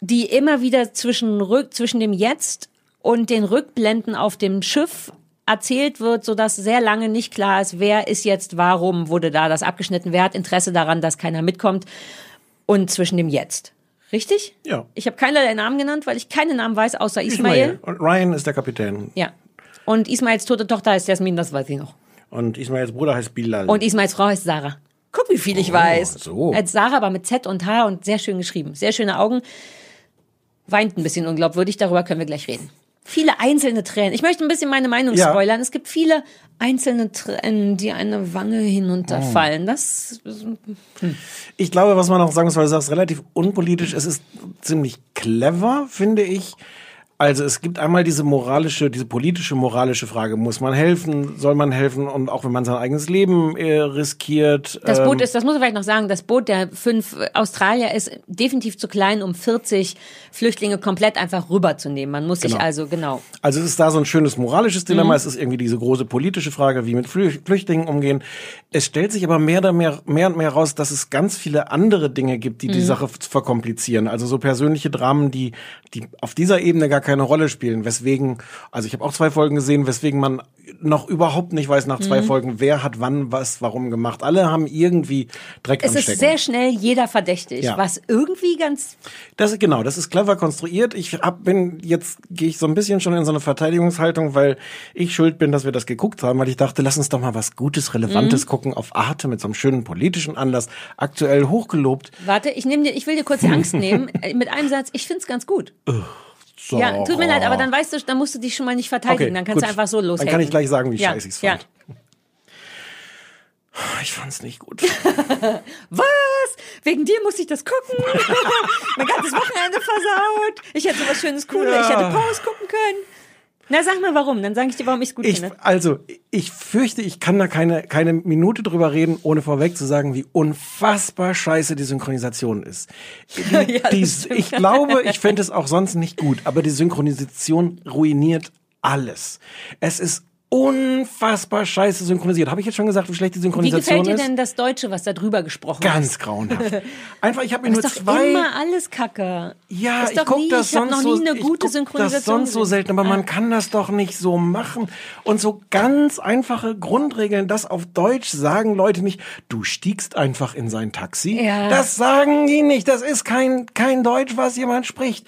die immer wieder zwischen, Rück, zwischen dem Jetzt und den Rückblenden auf dem Schiff erzählt wird, sodass sehr lange nicht klar ist, wer ist jetzt, warum wurde da das abgeschnitten, wer hat Interesse daran, dass keiner mitkommt und zwischen dem Jetzt. Richtig? Ja. Ich habe keinerlei Namen genannt, weil ich keine Namen weiß, außer Ismail. Und Ryan ist der Kapitän. Ja. Und Ismails tote Tochter heißt Jasmin, das weiß ich noch. Und Ismails Bruder heißt Bilal. Und Ismails Frau heißt Sarah. Guck, wie viel ich weiß. so. Als Sarah, aber mit Z und H und sehr schön geschrieben. Sehr schöne Augen. Weint ein bisschen unglaubwürdig, darüber können wir gleich reden. Viele einzelne Tränen. Ich möchte ein bisschen meine Meinung Ja. spoilern. Es gibt viele einzelne Tränen, die eine Wange hinunterfallen. Das Ich glaube, was man auch sagen muss, weil du sagst, relativ unpolitisch, es ist ziemlich clever, finde ich. Also es gibt einmal diese moralische, diese politische, moralische Frage, muss man helfen, soll man helfen und auch wenn man sein eigenes Leben äh, riskiert. Das ähm, Boot ist, das muss ich vielleicht noch sagen, das Boot der fünf Australier ist definitiv zu klein, um 40 Flüchtlinge komplett einfach rüberzunehmen. Man muss sich Genau. also, genau. Also es ist da so ein schönes moralisches Mhm. Dilemma. Es ist irgendwie diese große politische Frage, wie mit Flü Flüchtlingen umgehen. Es stellt sich aber mehr, und mehr, mehr und mehr raus, dass es ganz viele andere Dinge gibt, die die Mhm. Sache f- verkomplizieren. Also so persönliche Dramen, die, die auf dieser Ebene gar keine Rolle spielen. Weswegen, also ich habe auch zwei Folgen gesehen, weswegen man noch überhaupt nicht weiß nach zwei Mhm. Folgen, wer hat wann was, warum gemacht. Alle haben irgendwie Dreck Es am ist Stecken. sehr schnell jeder verdächtig, Ja. was irgendwie ganz Das ist genau, das ist clever konstruiert. Ich hab, bin jetzt gehe ich so ein bisschen schon in so eine Verteidigungshaltung, weil ich schuld bin, dass wir das geguckt haben, weil ich dachte, lass uns doch mal was Gutes, Relevantes Mhm. gucken auf Arte mit so einem schönen politischen Anlass, aktuell hochgelobt. Warte, ich nehme dir, ich will dir kurz die Angst *laughs* nehmen. Äh, Mit einem Satz, ich find's ganz gut. So. Ja, tut mir leid, aber dann weißt du, dann musst du dich schon mal nicht verteidigen. Okay, dann kannst gut. du einfach so loshaten. Dann kann ich gleich sagen, wie ja. scheiße ich's Ja. fand. Ich fand's nicht gut. *laughs* Was? Wegen dir muss ich das gucken? *laughs* *laughs* mein ganzes Wochenende versaut. Ich hätte sowas Schönes, Cooles. Ich Ja. hätte Pause gucken können. Na, sag mal warum. Dann sage ich dir, warum ich's gut Ich, finde. also, ich fürchte, ich kann da keine, keine Minute drüber reden, ohne vorweg zu sagen, wie unfassbar scheiße die Synchronisation ist. *laughs* Die, Ja, die, ich glaube, ich fände es auch sonst nicht gut, aber die Synchronisation ruiniert alles. Es ist unfassbar scheiße synchronisiert. Habe ich jetzt schon gesagt, wie schlecht die Wie Synchronisation gefällt dir ist? denn das Deutsche, was da drüber gesprochen Ganz ist? grauenhaft. *laughs* Einfach, ich habe mir nur ist doch zwei immer alles Kacke. ja, ist ich doch guck nie, das sonst noch nie so, eine ich gute Synchronisation das sonst so selten, aber man Ah. kann das doch nicht so machen. Und so ganz einfache Grundregeln, das auf Deutsch sagen Leute nicht, du stiegst einfach in sein Taxi. Ja. Das sagen die nicht. Das ist kein, kein Deutsch, was jemand spricht.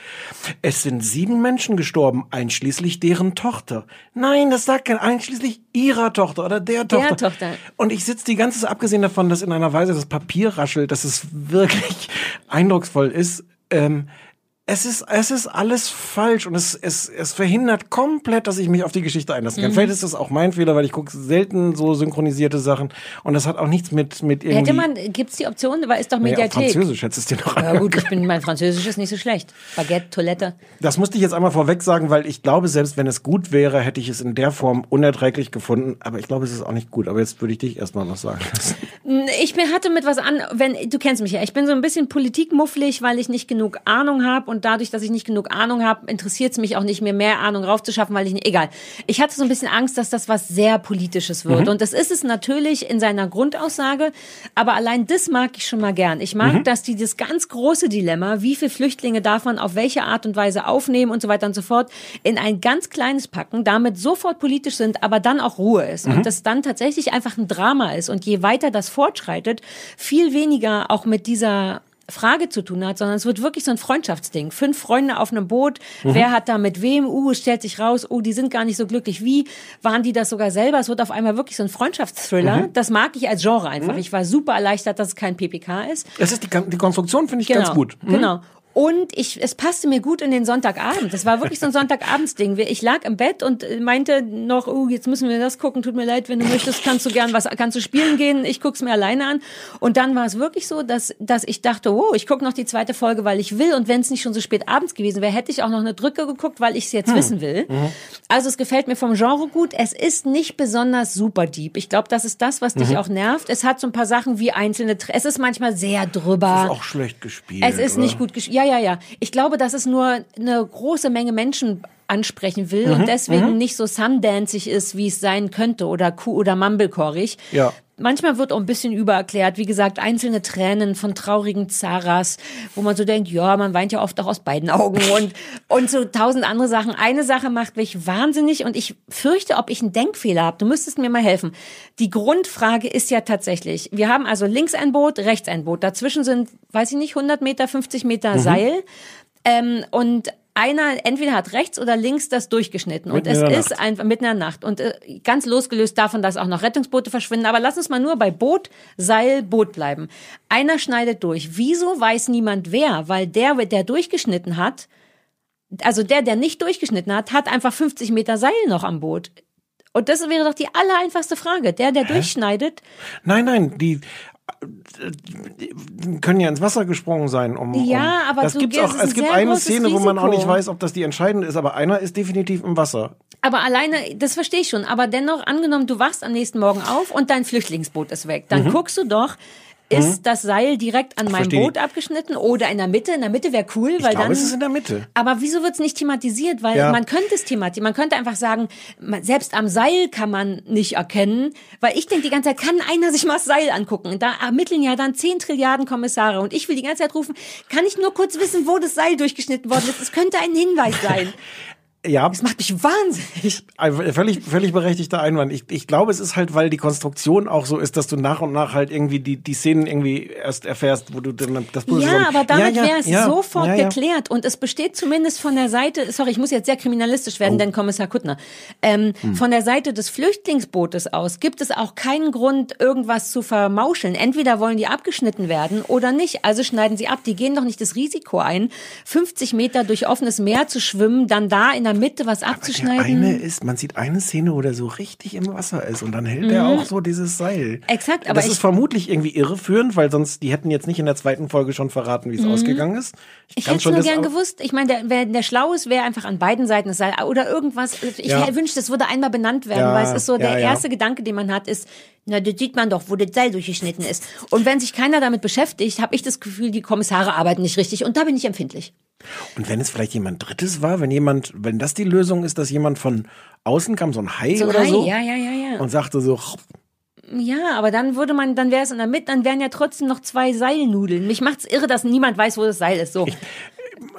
Es sind sieben Menschen gestorben, einschließlich deren Tochter. Nein, das sagt kein, einschließlich ihrer Tochter oder der Tochter. Tochter. Und ich sitze die ganze Zeit, abgesehen davon, dass in einer Weise das Papier raschelt, dass es wirklich *laughs* eindrucksvoll ist, ähm, es ist, es ist alles falsch und es, es, es verhindert komplett, dass ich mich auf die Geschichte einlassen kann. Mhm. Vielleicht ist das auch mein Fehler, weil ich gucke selten so synchronisierte Sachen und das hat auch nichts mit, mit irgendwie... Hätte man, gibt's die Option, weil ist doch Mediathek. Französisch hättest du dir noch ja gut, ich bin, mein Französisch ist nicht so schlecht. Baguette, Toilette. Das musste ich jetzt einmal vorweg sagen, weil ich glaube, selbst wenn es gut wäre, hätte ich es in der Form unerträglich gefunden. Aber ich glaube, es ist auch nicht gut. Aber jetzt würde ich dich erstmal was sagen lassen. Ich bin, hatte mit was an, wenn du kennst mich ja, ich bin so ein bisschen politikmufflig, weil ich nicht genug Ahnung habe und und dadurch, dass ich nicht genug Ahnung habe, interessiert es mich auch nicht mehr, mehr Ahnung raufzuschaffen, weil ich nicht, egal. Ich hatte so ein bisschen Angst, dass das was sehr Politisches wird. Und das ist es natürlich in seiner Grundaussage, aber allein das mag ich schon mal gern. Ich mag, dass die das ganz große Dilemma, wie viele Flüchtlinge darf man auf welche Art und Weise aufnehmen und so weiter und so fort, in ein ganz kleines packen, damit sofort politisch sind, aber dann auch Ruhe ist. Und das dann tatsächlich einfach ein Drama ist. Und je weiter das fortschreitet, viel weniger auch mit dieser Frage zu tun hat, sondern es wird wirklich so ein Freundschaftsding. Fünf Freunde auf einem Boot, wer hat da mit wem, uh, es stellt sich raus, oh, die sind gar nicht so glücklich. Wie waren die das sogar selber? Es wird auf einmal wirklich so ein Freundschaftsthriller. Das mag ich als Genre einfach. Ich war super erleichtert, dass es kein PPK ist. Es ist die, die Konstruktion, finde ich ganz gut. Mhm. Genau. Und ich, es passte mir gut in den Sonntagabend. Das war wirklich so ein *laughs* Sonntagabendsding. Ich lag im Bett und meinte noch, oh, jetzt müssen wir das gucken. Tut mir leid, wenn du möchtest, kannst du gern was, kannst du spielen gehen. Ich guck's mir alleine an. Und dann war es wirklich so, dass, dass ich dachte, oh, ich gucke noch die zweite Folge, weil ich will. Und wenn es nicht schon so spät abends gewesen wäre, hätte ich auch noch eine Drücke geguckt, weil ich es jetzt wissen will. Also es gefällt mir vom Genre gut. Es ist nicht besonders super deep. Ich glaube, das ist das, was dich auch nervt. Es hat so ein paar Sachen wie einzelne, es ist manchmal sehr drüber. Ist auch schlecht gespielt. Es ist oder? nicht gut gespielt. Ja, ja, ja. Ich glaube, dass es nur eine große Menge Menschen ansprechen will Mhm, und deswegen nicht so Sundancig ist, wie es sein könnte oder Kuh- oder Mumblecoreig. Ja. Manchmal wird auch ein bisschen übererklärt, wie gesagt, einzelne Tränen von traurigen Zaras, wo man so denkt, ja, man weint ja oft auch aus beiden Augen und, *laughs* und so tausend andere Sachen. Eine Sache macht mich wahnsinnig und ich fürchte, ob ich einen Denkfehler habe. Du müsstest mir mal helfen. Die Grundfrage ist ja tatsächlich, wir haben also links ein Boot, rechts ein Boot. Dazwischen sind, weiß ich nicht, 100 Meter, 50 Meter Seil. Ähm, und einer entweder hat rechts oder links das durchgeschnitten und Mitten es ist Nacht. einfach mitten in der Nacht und äh, ganz losgelöst davon, dass auch noch Rettungsboote verschwinden. Aber lass uns mal nur bei Boot, Seil, Boot bleiben. Einer schneidet durch. Wieso weiß niemand wer? Weil der, der durchgeschnitten hat, also der, der nicht durchgeschnitten hat, hat einfach 50 Meter Seil noch am Boot. Und das wäre doch die allereinfachste Frage. Der, der durchschneidet, Nein, nein, die können ja ins Wasser gesprungen sein. Um, Ja, um, aber das du- gibt's es auch. ist ein Es gibt eine Szene, wo man auch nicht Risiko. weiß, ob das die entscheidende ist, aber einer ist definitiv im Wasser. Aber alleine, das verstehe ich schon, aber dennoch, angenommen, du wachst am nächsten Morgen auf und dein Flüchtlingsboot ist weg, dann guckst du doch, ist das Seil direkt an meinem Boot abgeschnitten oder in der Mitte? In der Mitte wäre cool, weil Ich glaube, dann. es ist in der Mitte. aber wieso wird es nicht thematisiert? Weil Ja. man könnte es thematisieren. Man könnte einfach sagen, man, selbst am Seil kann man nicht erkennen. Weil ich denke die ganze Zeit, kann einer sich mal das Seil angucken? Da ermitteln ja dann 10 Trilliarden Kommissare. Und ich will die ganze Zeit rufen, kann ich nur kurz wissen, wo das Seil durchgeschnitten worden ist? Es könnte ein Hinweis *laughs* sein. Ja, Das macht mich wahnsinnig. ein völlig, völlig berechtigter Einwand. Ich, ich glaube, es ist halt, weil die Konstruktion auch so ist, dass du nach und nach halt irgendwie die, die Szenen irgendwie erst erfährst, wo du dann das Puzzle Ja, aber damit Ja, ja, wäre es ja, sofort geklärt. Und es besteht zumindest von der Seite, sorry, ich muss jetzt sehr kriminalistisch Oh. werden, denn Kommissar Kuttner, ähm, Hm. von der Seite des Flüchtlingsbootes aus gibt es auch keinen Grund, irgendwas zu vermauscheln. Entweder wollen die abgeschnitten werden oder nicht. Also schneiden sie ab. Die gehen doch nicht das Risiko ein, 50 Meter durch offenes Meer zu schwimmen, dann da in der Mitte was Der abzuschneiden. eine ist, man sieht eine Szene, wo der so richtig im Wasser ist und dann hält er auch so dieses Seil. Mhm. Exakt, aber das ich- ist vermutlich irgendwie irreführend, weil sonst, die hätten jetzt nicht in der zweiten Folge schon verraten, wie es ausgegangen ist. Mhm. Ich kann hätte schon nur gern gewusst. Ich meine, der, wer der schlau ist, wäre einfach an beiden Seiten das Seil oder irgendwas. Ich Ja. wünschte, es würde einmal benannt werden, Ja, weil es ist so der ja. erste Gedanke, den man hat, ist, na, das sieht man doch, wo das Seil durchgeschnitten ist. Und wenn sich keiner damit beschäftigt, habe ich das Gefühl, die Kommissare arbeiten nicht richtig. Und da bin ich empfindlich. Und wenn es vielleicht jemand Drittes war, wenn jemand, wenn das die Lösung ist, dass jemand von außen kam, so ein Hai So ein oder Hai, so, ja, ja, ja, ja. und sagte so, Ja, aber dann würde man, dann wäre es in der Mitte, dann wären ja trotzdem noch zwei Seilnudeln. Mich macht's irre, dass niemand weiß, wo das Seil ist. So. ich,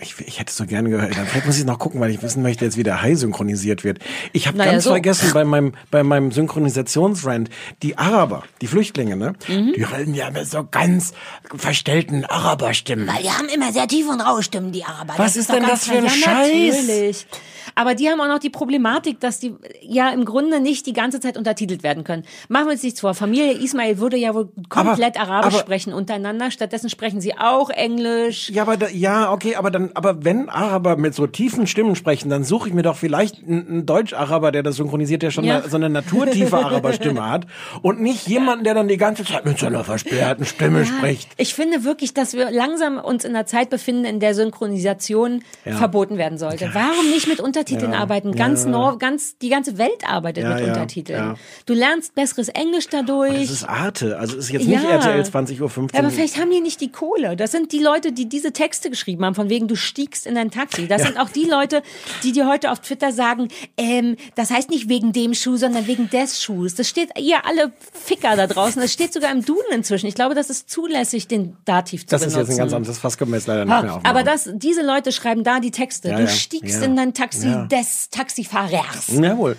ich hätte es so gerne gehört. Dann vielleicht muss ich noch gucken, weil ich wissen möchte, jetzt wie der Hai synchronisiert wird. Ich habe Naja, ganz so. vergessen bei meinem, bei meinem Synchronisationsrand, die Araber, die Flüchtlinge, ne? Mhm. Die reden ja mit so ganz verstellten Araberstimmen. Die haben immer sehr tief und raue Stimmen, die Araber. Was ist doch denn das für ein. Ja, Scheiß? Natürlich. Aber die haben auch noch die Problematik, dass die ja im Grunde nicht die ganze Zeit untertitelt werden können. Machen wir uns nichts vor. Familie Ismail würde ja wohl komplett Aber- Arabisch aber- sprechen untereinander. Stattdessen sprechen sie auch Englisch. Ja, aber da, ja, okay, aber dann, aber wenn Araber mit so tiefen Stimmen sprechen, dann suche ich mir doch vielleicht einen, Deutsch-Araber, der das synchronisiert, der schon Ja. eine, so eine naturtiefe *laughs* Araberstimme hat und nicht jemanden, der dann die ganze Zeit mit so einer versperrten Stimme spricht. Ich finde wirklich, dass wir langsam uns in einer Zeit befinden, in der Synchronisation Ja. verboten werden sollte. Warum nicht mit Untertiteln Ja. arbeiten? Ganz Ja. Nor ganz, die ganze Welt arbeitet Ja, mit. Untertiteln. Du lernst besseres Englisch dadurch. Das ist Arte, also es ist jetzt nicht. RTL 20.15 Uhr. Ja, aber vielleicht haben die nicht die Kohle. Das sind die Leute, die diese Texte geschrieben haben, von wegen, du stiegst in dein Taxi. Das sind auch die Leute, die dir heute auf Twitter sagen, ähm, das heißt nicht wegen dem Schuh, sondern wegen des Schuhs. Das steht, ihr alle Ficker da draußen, das steht sogar im Duden inzwischen. Ich glaube, das ist zulässig, den Dativ zu Das ist benutzen. jetzt ein ganz anderes Fass können wir jetzt leider nicht mehr aufmachen. aber das, diese Leute schreiben da die Texte. Du stiegst in dein Taxi Ja. des Taxifahrers. Jawohl.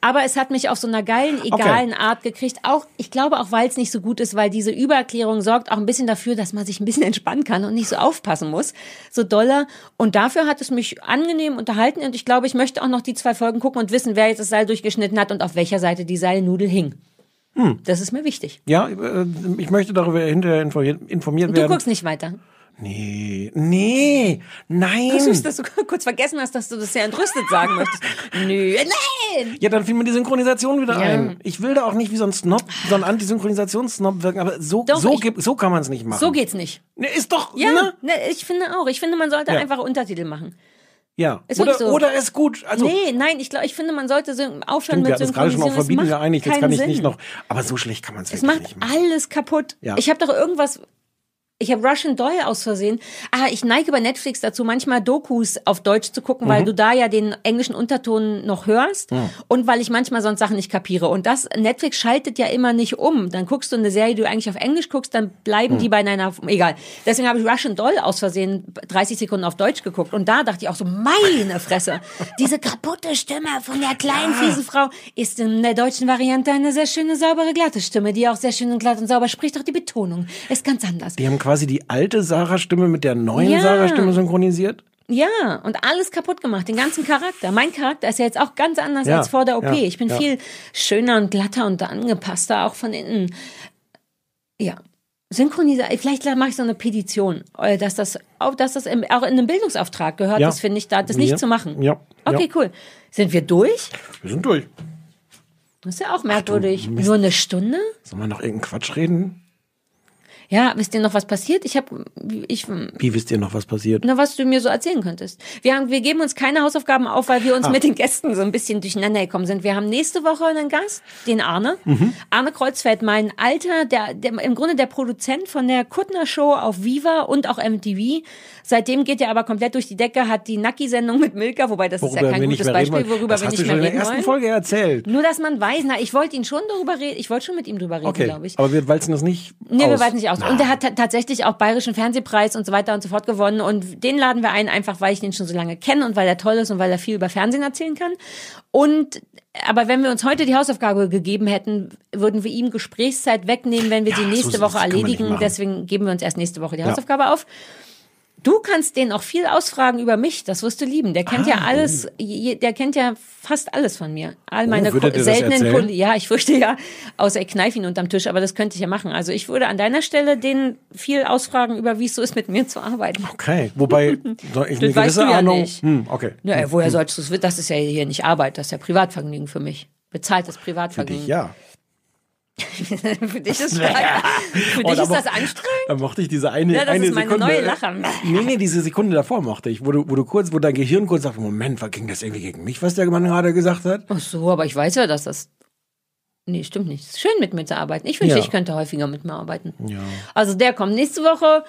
Aber es hat mich auf so einer geilen, egalen Art gekriegt. Auch, ich glaube auch, weil es nicht so gut ist, weil diese Übererklärung sorgt auch ein bisschen dafür, dass man sich ein bisschen *laughs* entspannen kann und nicht so aufpassen muss. So doller. Und dafür hat es mich angenehm unterhalten und ich glaube, ich möchte auch noch die zwei Folgen gucken und wissen, wer jetzt das Seil durchgeschnitten hat und auf welcher Seite die Seilnudel hing. Hm. Das ist mir wichtig. Ja, äh, ich möchte darüber hinterher informiert, informiert Du werden. guckst nicht weiter. Nee, nee, nein. Ach, süß, dass du *laughs* kurz vergessen hast, dass du das sehr entrüstet sagen möchtest. Nö, nein! Ja, dann fiel mir die Synchronisation wieder Ja. ein. Ich will da auch nicht wie so ein Snob, so ein Anti-Synchronisation-Snob wirken, aber so, Doch, so, ich- so kann man es nicht machen. So geht's nicht. Ne, ist doch, Ja, ne? ne, ich finde auch. Ich finde, man sollte Ja. einfach Untertitel machen. Ja. Ist Oder, so. oder ist gut. Also, nee, nein, ich glaube, ich finde, man sollte syn- aufhören stimmt, wir mit es gerade schon auf. Es Verbieten macht geeinigt, jetzt kann ich Sinn. nicht noch. Aber so schlecht kann man es Es wirklich macht nicht machen. alles kaputt. Ja. Ich habe doch irgendwas. Ich habe Russian Doll aus Versehen. Ah, ich neige bei Netflix dazu, manchmal Dokus auf Deutsch zu gucken, weil Mhm. du da ja den englischen Unterton noch hörst Ja. und weil ich manchmal sonst Sachen nicht kapiere. Und das Netflix schaltet ja immer nicht um. Dann guckst du eine Serie, die du eigentlich auf Englisch guckst, dann bleiben Mhm. die bei deiner. Egal. Deswegen habe ich Russian Doll aus Versehen 30 Sekunden auf Deutsch geguckt und da dachte ich auch so, meine Fresse, *laughs* diese kaputte Stimme von der kleinen fiesen Frau ist in der deutschen Variante eine sehr schöne, saubere, glatte Stimme, die auch sehr schön und glatt und sauber spricht. Auch die Betonung ist ganz anders. Die haben quasi die alte Sarah-Stimme mit der neuen Ja. Sarah-Stimme synchronisiert. Ja, und alles kaputt gemacht, den ganzen Charakter. Mein Charakter ist ja jetzt auch ganz anders Ja, als vor der OP. ja, ich bin ja. viel schöner und glatter und angepasster, auch von innen. Ja. Synchronisieren, vielleicht mache ich so eine Petition, äh, dass das, auch, dass das im, auch in einem Bildungsauftrag gehört, das finde ich da, das nicht zu machen. Ja. Okay, cool. Sind wir durch? Wir sind durch. Das ist ja auch merkwürdig. Mist. Nur eine Stunde? Sollen wir noch irgendeinen Quatsch reden? Ja, wisst ihr noch, was passiert? Ich habe, ich, Wie wisst ihr noch, was passiert? Na, was du mir so erzählen könntest. Wir, haben, wir geben uns keine Hausaufgaben auf, weil wir uns Ah. mit den Gästen so ein bisschen durcheinander gekommen sind. Wir haben nächste Woche einen Gast, den Arne. Mhm. Arne Kreuzfeld, mein alter, der, der im Grunde der Produzent von der Kuttner Show auf Viva und auch MTV. Seitdem geht er aber komplett durch die Decke, hat die Nacki-Sendung mit Milka, wobei das ist ja kein wir gutes mehr Beispiel, reden wollen. worüber das wir hast nicht du schon in der reden ersten wollen. Folge erzählt. Nur, dass man weiß, na, ich wollte ihn schon darüber reden, ich wollte schon mit ihm drüber reden, Okay, glaube ich. aber wir walzen das nicht Nee, aus. wir weiten nicht aus. Und der hat ta- tatsächlich auch Bayerischen Fernsehpreis und so weiter und so fort gewonnen. Und den laden wir ein, einfach weil ich den schon so lange kenne und weil er toll ist und weil er viel über Fernsehen erzählen kann. Und aber wenn wir uns heute die Hausaufgabe gegeben hätten, würden wir ihm Gesprächszeit wegnehmen, wenn wir Ja, die so nächste ist- Woche erledigen. Deswegen geben wir uns erst nächste Woche die Ja. Hausaufgabe auf. Du kannst den auch viel ausfragen über mich, das wirst du lieben. Der kennt ja Ah, alles, je- der kennt ja fast alles von mir. All meine Oh, Ko- seltenen? Kollegen. Ja, ich fürchte ja, außer ich kneif ihn unterm Tisch, aber das könnte ich ja machen. Also ich würde an deiner Stelle den viel ausfragen über, wie es so ist, mit mir zu arbeiten. Okay, wobei *laughs* ich eine gewisse ja Ahnung. nicht. Hm, okay. Ja, woher sollst du es? Das ist ja hier nicht Arbeit, das ist ja Privatvergnügen für mich. Bezahltes Für Privatvergnügen. dich, ja. *laughs* für dich ist, *laughs* für Oh, dich ist das anstrengend? Da mochte ich diese eine, Ja, das eine ist meine Sekunde. neue Lache. Nee, nee, diese Sekunde davor mochte ich, wo du, wo du kurz, wo dein Gehirn kurz sagt, Moment, was ging das irgendwie gegen mich, was der Mann gerade gesagt hat? Ach so, aber ich weiß ja, dass das. Nee, stimmt nicht. Es ist schön, mit mir zu arbeiten. Ich wünschte, Ja. ich könnte häufiger mit mir arbeiten. Ja. Also der kommt nächste Woche.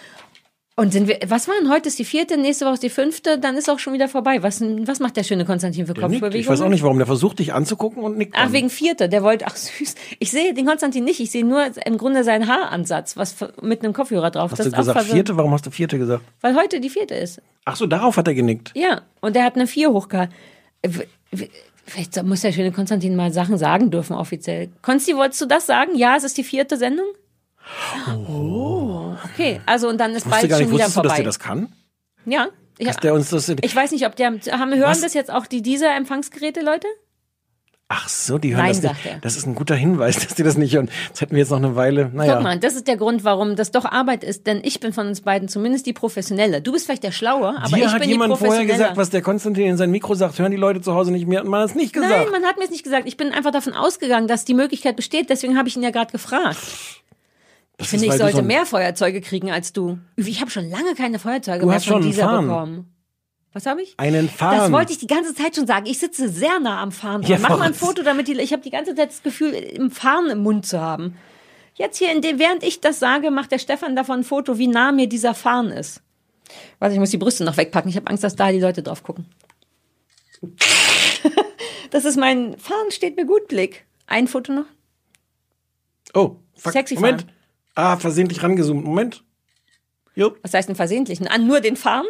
Und sind wir, was war denn heute ist die vierte, nächste Woche ist die fünfte, dann ist auch schon wieder vorbei. Was, was macht der schöne Konstantin für. Kopfbewegungen? Ich weiß auch nicht, warum. Der versucht dich anzugucken und nickt. Ach, dann. wegen vierte, der wollte, ach süß. Ich sehe den Konstantin nicht, ich sehe nur im Grunde seinen Haaransatz, was mit einem Kopfhörer drauf. Hast das du gesagt vierte? Warum hast du vierte gesagt? Weil heute die vierte ist. Ach so, darauf hat er genickt. Ja, und der hat eine vier hochgehalten. Vielleicht muss der schöne Konstantin mal Sachen sagen dürfen offiziell. Konsti, wolltest du das sagen? Ja, es ist die vierte Sendung? Oh. Okay, also und dann ist bald gar nicht, schon wieder wusstest du, dass vorbei. der das kann? ja, ich, Dass der uns das. ich weiß nicht, ob der haben hören Was? das jetzt auch die dieser Empfangsgeräte Leute? Ach so, die hören Nein, das nicht. er. Das ist ein guter Hinweis, *laughs* dass die das nicht hören. Jetzt hätten wir jetzt noch eine Weile. Naja. Guck mal, das ist der Grund, warum das doch Arbeit ist, denn ich bin von uns beiden zumindest die Professionelle. Du bist vielleicht der Schlaue, aber Dir ich hat bin jemand die vorher Professionelle. gesagt, was der Konstantin in sein Mikro sagt, hören die Leute zu Hause nicht mehr. Hat man das nicht gesagt. Nein, man hat mir es nicht gesagt. Ich bin einfach davon ausgegangen, dass die Möglichkeit besteht. Deswegen habe ich ihn ja gerade gefragt. Das Ich finde, ich sollte so mehr Feuerzeuge kriegen als du. Ich habe schon lange keine Feuerzeuge Du mehr hast von schon dieser Farn. bekommen. Was habe ich? Einen Farn. Das wollte ich die ganze Zeit schon sagen. Ich sitze sehr nah am Farn. dran. Ja, Mach mal ein? Foto, damit die. Ich habe die ganze Zeit das Gefühl, im Farn im Mund zu haben. Jetzt hier, in dem, während ich das sage, macht der Stefan davon ein Foto, wie nah mir dieser Farn ist. Warte, ich muss die Brüste noch wegpacken. Ich habe Angst, dass da die Leute drauf gucken. *laughs* das ist mein Fahren steht mir gut Blick. Ein Foto noch. Oh, fuck. Sexy Moment. fahren. Ah, versehentlich rangezoomt. Moment. Jo. Was heißt denn versehentlich? An nur den Farm?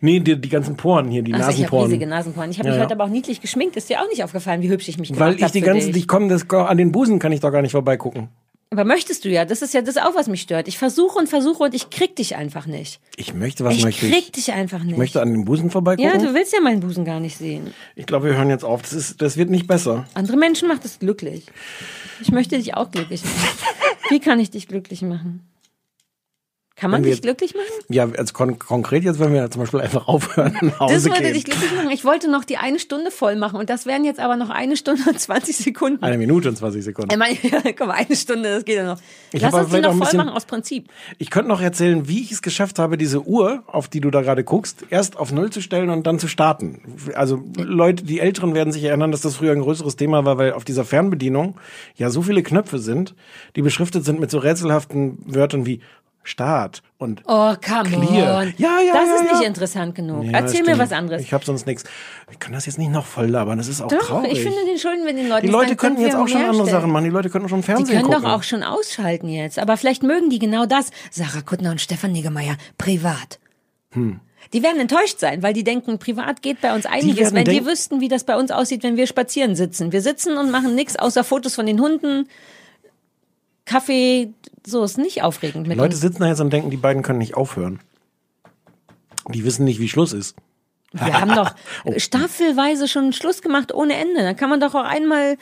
Nee, die, die ganzen Poren hier, die Also ich habe Nasenporen. riesige Nasenporen. Ich habe Ja, mich ja. heute aber auch niedlich geschminkt. Ist dir auch nicht aufgefallen, wie hübsch ich mich gemacht Weil ich hab die ganzen, dich. ich komme, an den Busen kann ich doch gar nicht vorbeigucken. Aber möchtest du ja. Das ist ja das auch, was mich stört. Ich versuche und versuche und ich krieg dich einfach nicht. Ich möchte, was ich möchte krieg ich? dich einfach nicht. Ich möchte an den Busen vorbeigucken. ja, du willst ja meinen Busen gar nicht sehen. ich glaube, wir hören jetzt auf. Das, ist, das wird nicht besser. Andere Menschen macht es glücklich. Ich möchte dich auch glücklich machen. *laughs* Wie kann ich dich glücklich machen? Kann man dich glücklich machen? Ja, also kon konkret jetzt, wenn wir zum Beispiel einfach *laughs* aufhören, nach Hause Das würde gehen. dich glücklich machen. Ich wollte noch die eine Stunde voll machen und das wären jetzt aber noch eine Stunde und 20 Sekunden. Eine Minute und 20 Sekunden. Ich meine, *laughs* mal, eine Stunde, das geht ja noch. Ich Lass uns die noch voll bisschen- machen aus Prinzip. Ich könnte noch erzählen, wie ich es geschafft habe, diese Uhr, auf die du da gerade guckst, erst auf Null zu stellen und dann zu starten. Also Leute, die Älteren werden sich erinnern, dass das früher ein größeres Thema war, weil auf dieser Fernbedienung ja so viele Knöpfe sind, die beschriftet sind mit so rätselhaften Wörtern wie Start und Oh, come Clear. on. Ja, ja, das ja, ist ja. nicht interessant genug. Ja, Erzähl mir was anderes. Ich habe sonst nichts. Ich kann das jetzt nicht noch voll labern, das ist auch Doch, traurig. ich finde den Schulden, wenn den Leuten die Leute könnten jetzt auch schon mehr andere. Sachen machen. Die Leute könnten schon Die Fernsehen können gucken. doch auch schon ausschalten jetzt. Aber vielleicht mögen die genau das. Sarah Kuttner und Stefan Niggemeier, privat. Hm. Die werden enttäuscht sein, weil die denken, privat geht bei uns einiges. werden Wenn die wüssten, wie das bei uns aussieht, wenn wir spazieren sitzen. Wir sitzen und machen nichts außer Fotos von den Hunden, Kaffee, so ist nicht aufregend mit Leute sitzen da jetzt und denken, die beiden können nicht aufhören. Die wissen nicht, wie Schluss ist. Wir haben doch *laughs* Oh. staffelweise schon Schluss gemacht ohne Ende. Dann kann man doch auch einmal.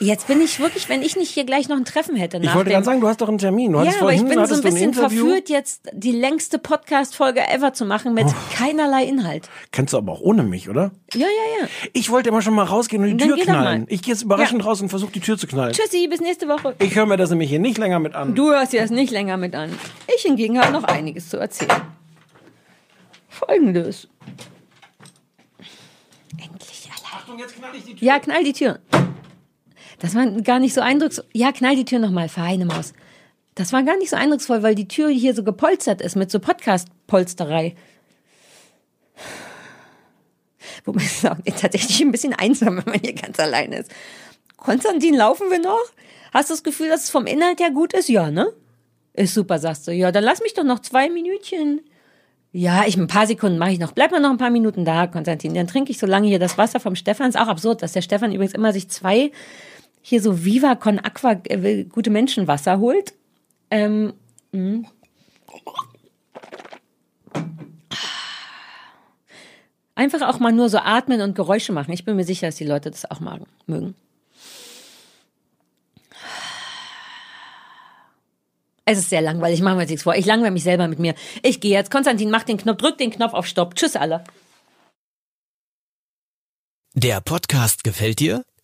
Jetzt bin ich wirklich, wenn ich nicht hier gleich noch ein Treffen hätte. Ich wollte gerade sagen, du hast doch einen Termin. Du Ja, aber ich bin so ein bisschen Interview. verführt, jetzt die längste Podcast-Folge ever zu machen mit Oh. keinerlei Inhalt. Kennst du aber auch ohne mich, oder? Ja, ja, ja. Ich wollte immer schon mal rausgehen und die Dann Tür knallen. Ich gehe jetzt überraschend raus und versuche die Tür zu knallen. Tschüssi, bis nächste Woche. Ich höre mir das nämlich hier nicht länger mit an. Du hörst dir das nicht länger mit an. Ich hingegen habe noch einiges zu erzählen. Folgendes. Endlich allein. Achtung, jetzt knall ich die Tür. Ja, knall die Tür. Das war gar nicht so eindrucksvoll. Ja, knall die Tür nochmal, feine Maus. Das war gar nicht so eindrucksvoll, weil die Tür hier so gepolstert ist mit so Podcast-Polsterei. Wobei es auch tatsächlich ein bisschen einsam, wenn man hier ganz allein ist. Konstantin, laufen wir noch? Hast du das Gefühl, dass es vom Inhalt her gut ist? Ja, ne? Ist super, sagst du. Ja, dann lass mich doch noch zwei Minütchen. Ja, ich ein paar Sekunden mache ich noch. Bleib mal noch ein paar Minuten da, Konstantin. Dann trinke ich so lange hier das Wasser vom Stefan. Ist auch absurd, dass der Stefan übrigens immer sich zwei hier so Viva Con Aqua äh, gute Menschenwasser holt. Ähm, mh. Einfach auch mal nur so atmen und Geräusche machen. Ich bin mir sicher, dass die Leute das auch magen, mögen. Es ist sehr langweilig, machen wir uns nichts vor. Ich langweile mich selber mit mir. Ich gehe jetzt. Konstantin, mach den Knopf, drück den Knopf auf Stopp. Tschüss alle. Der Podcast gefällt dir?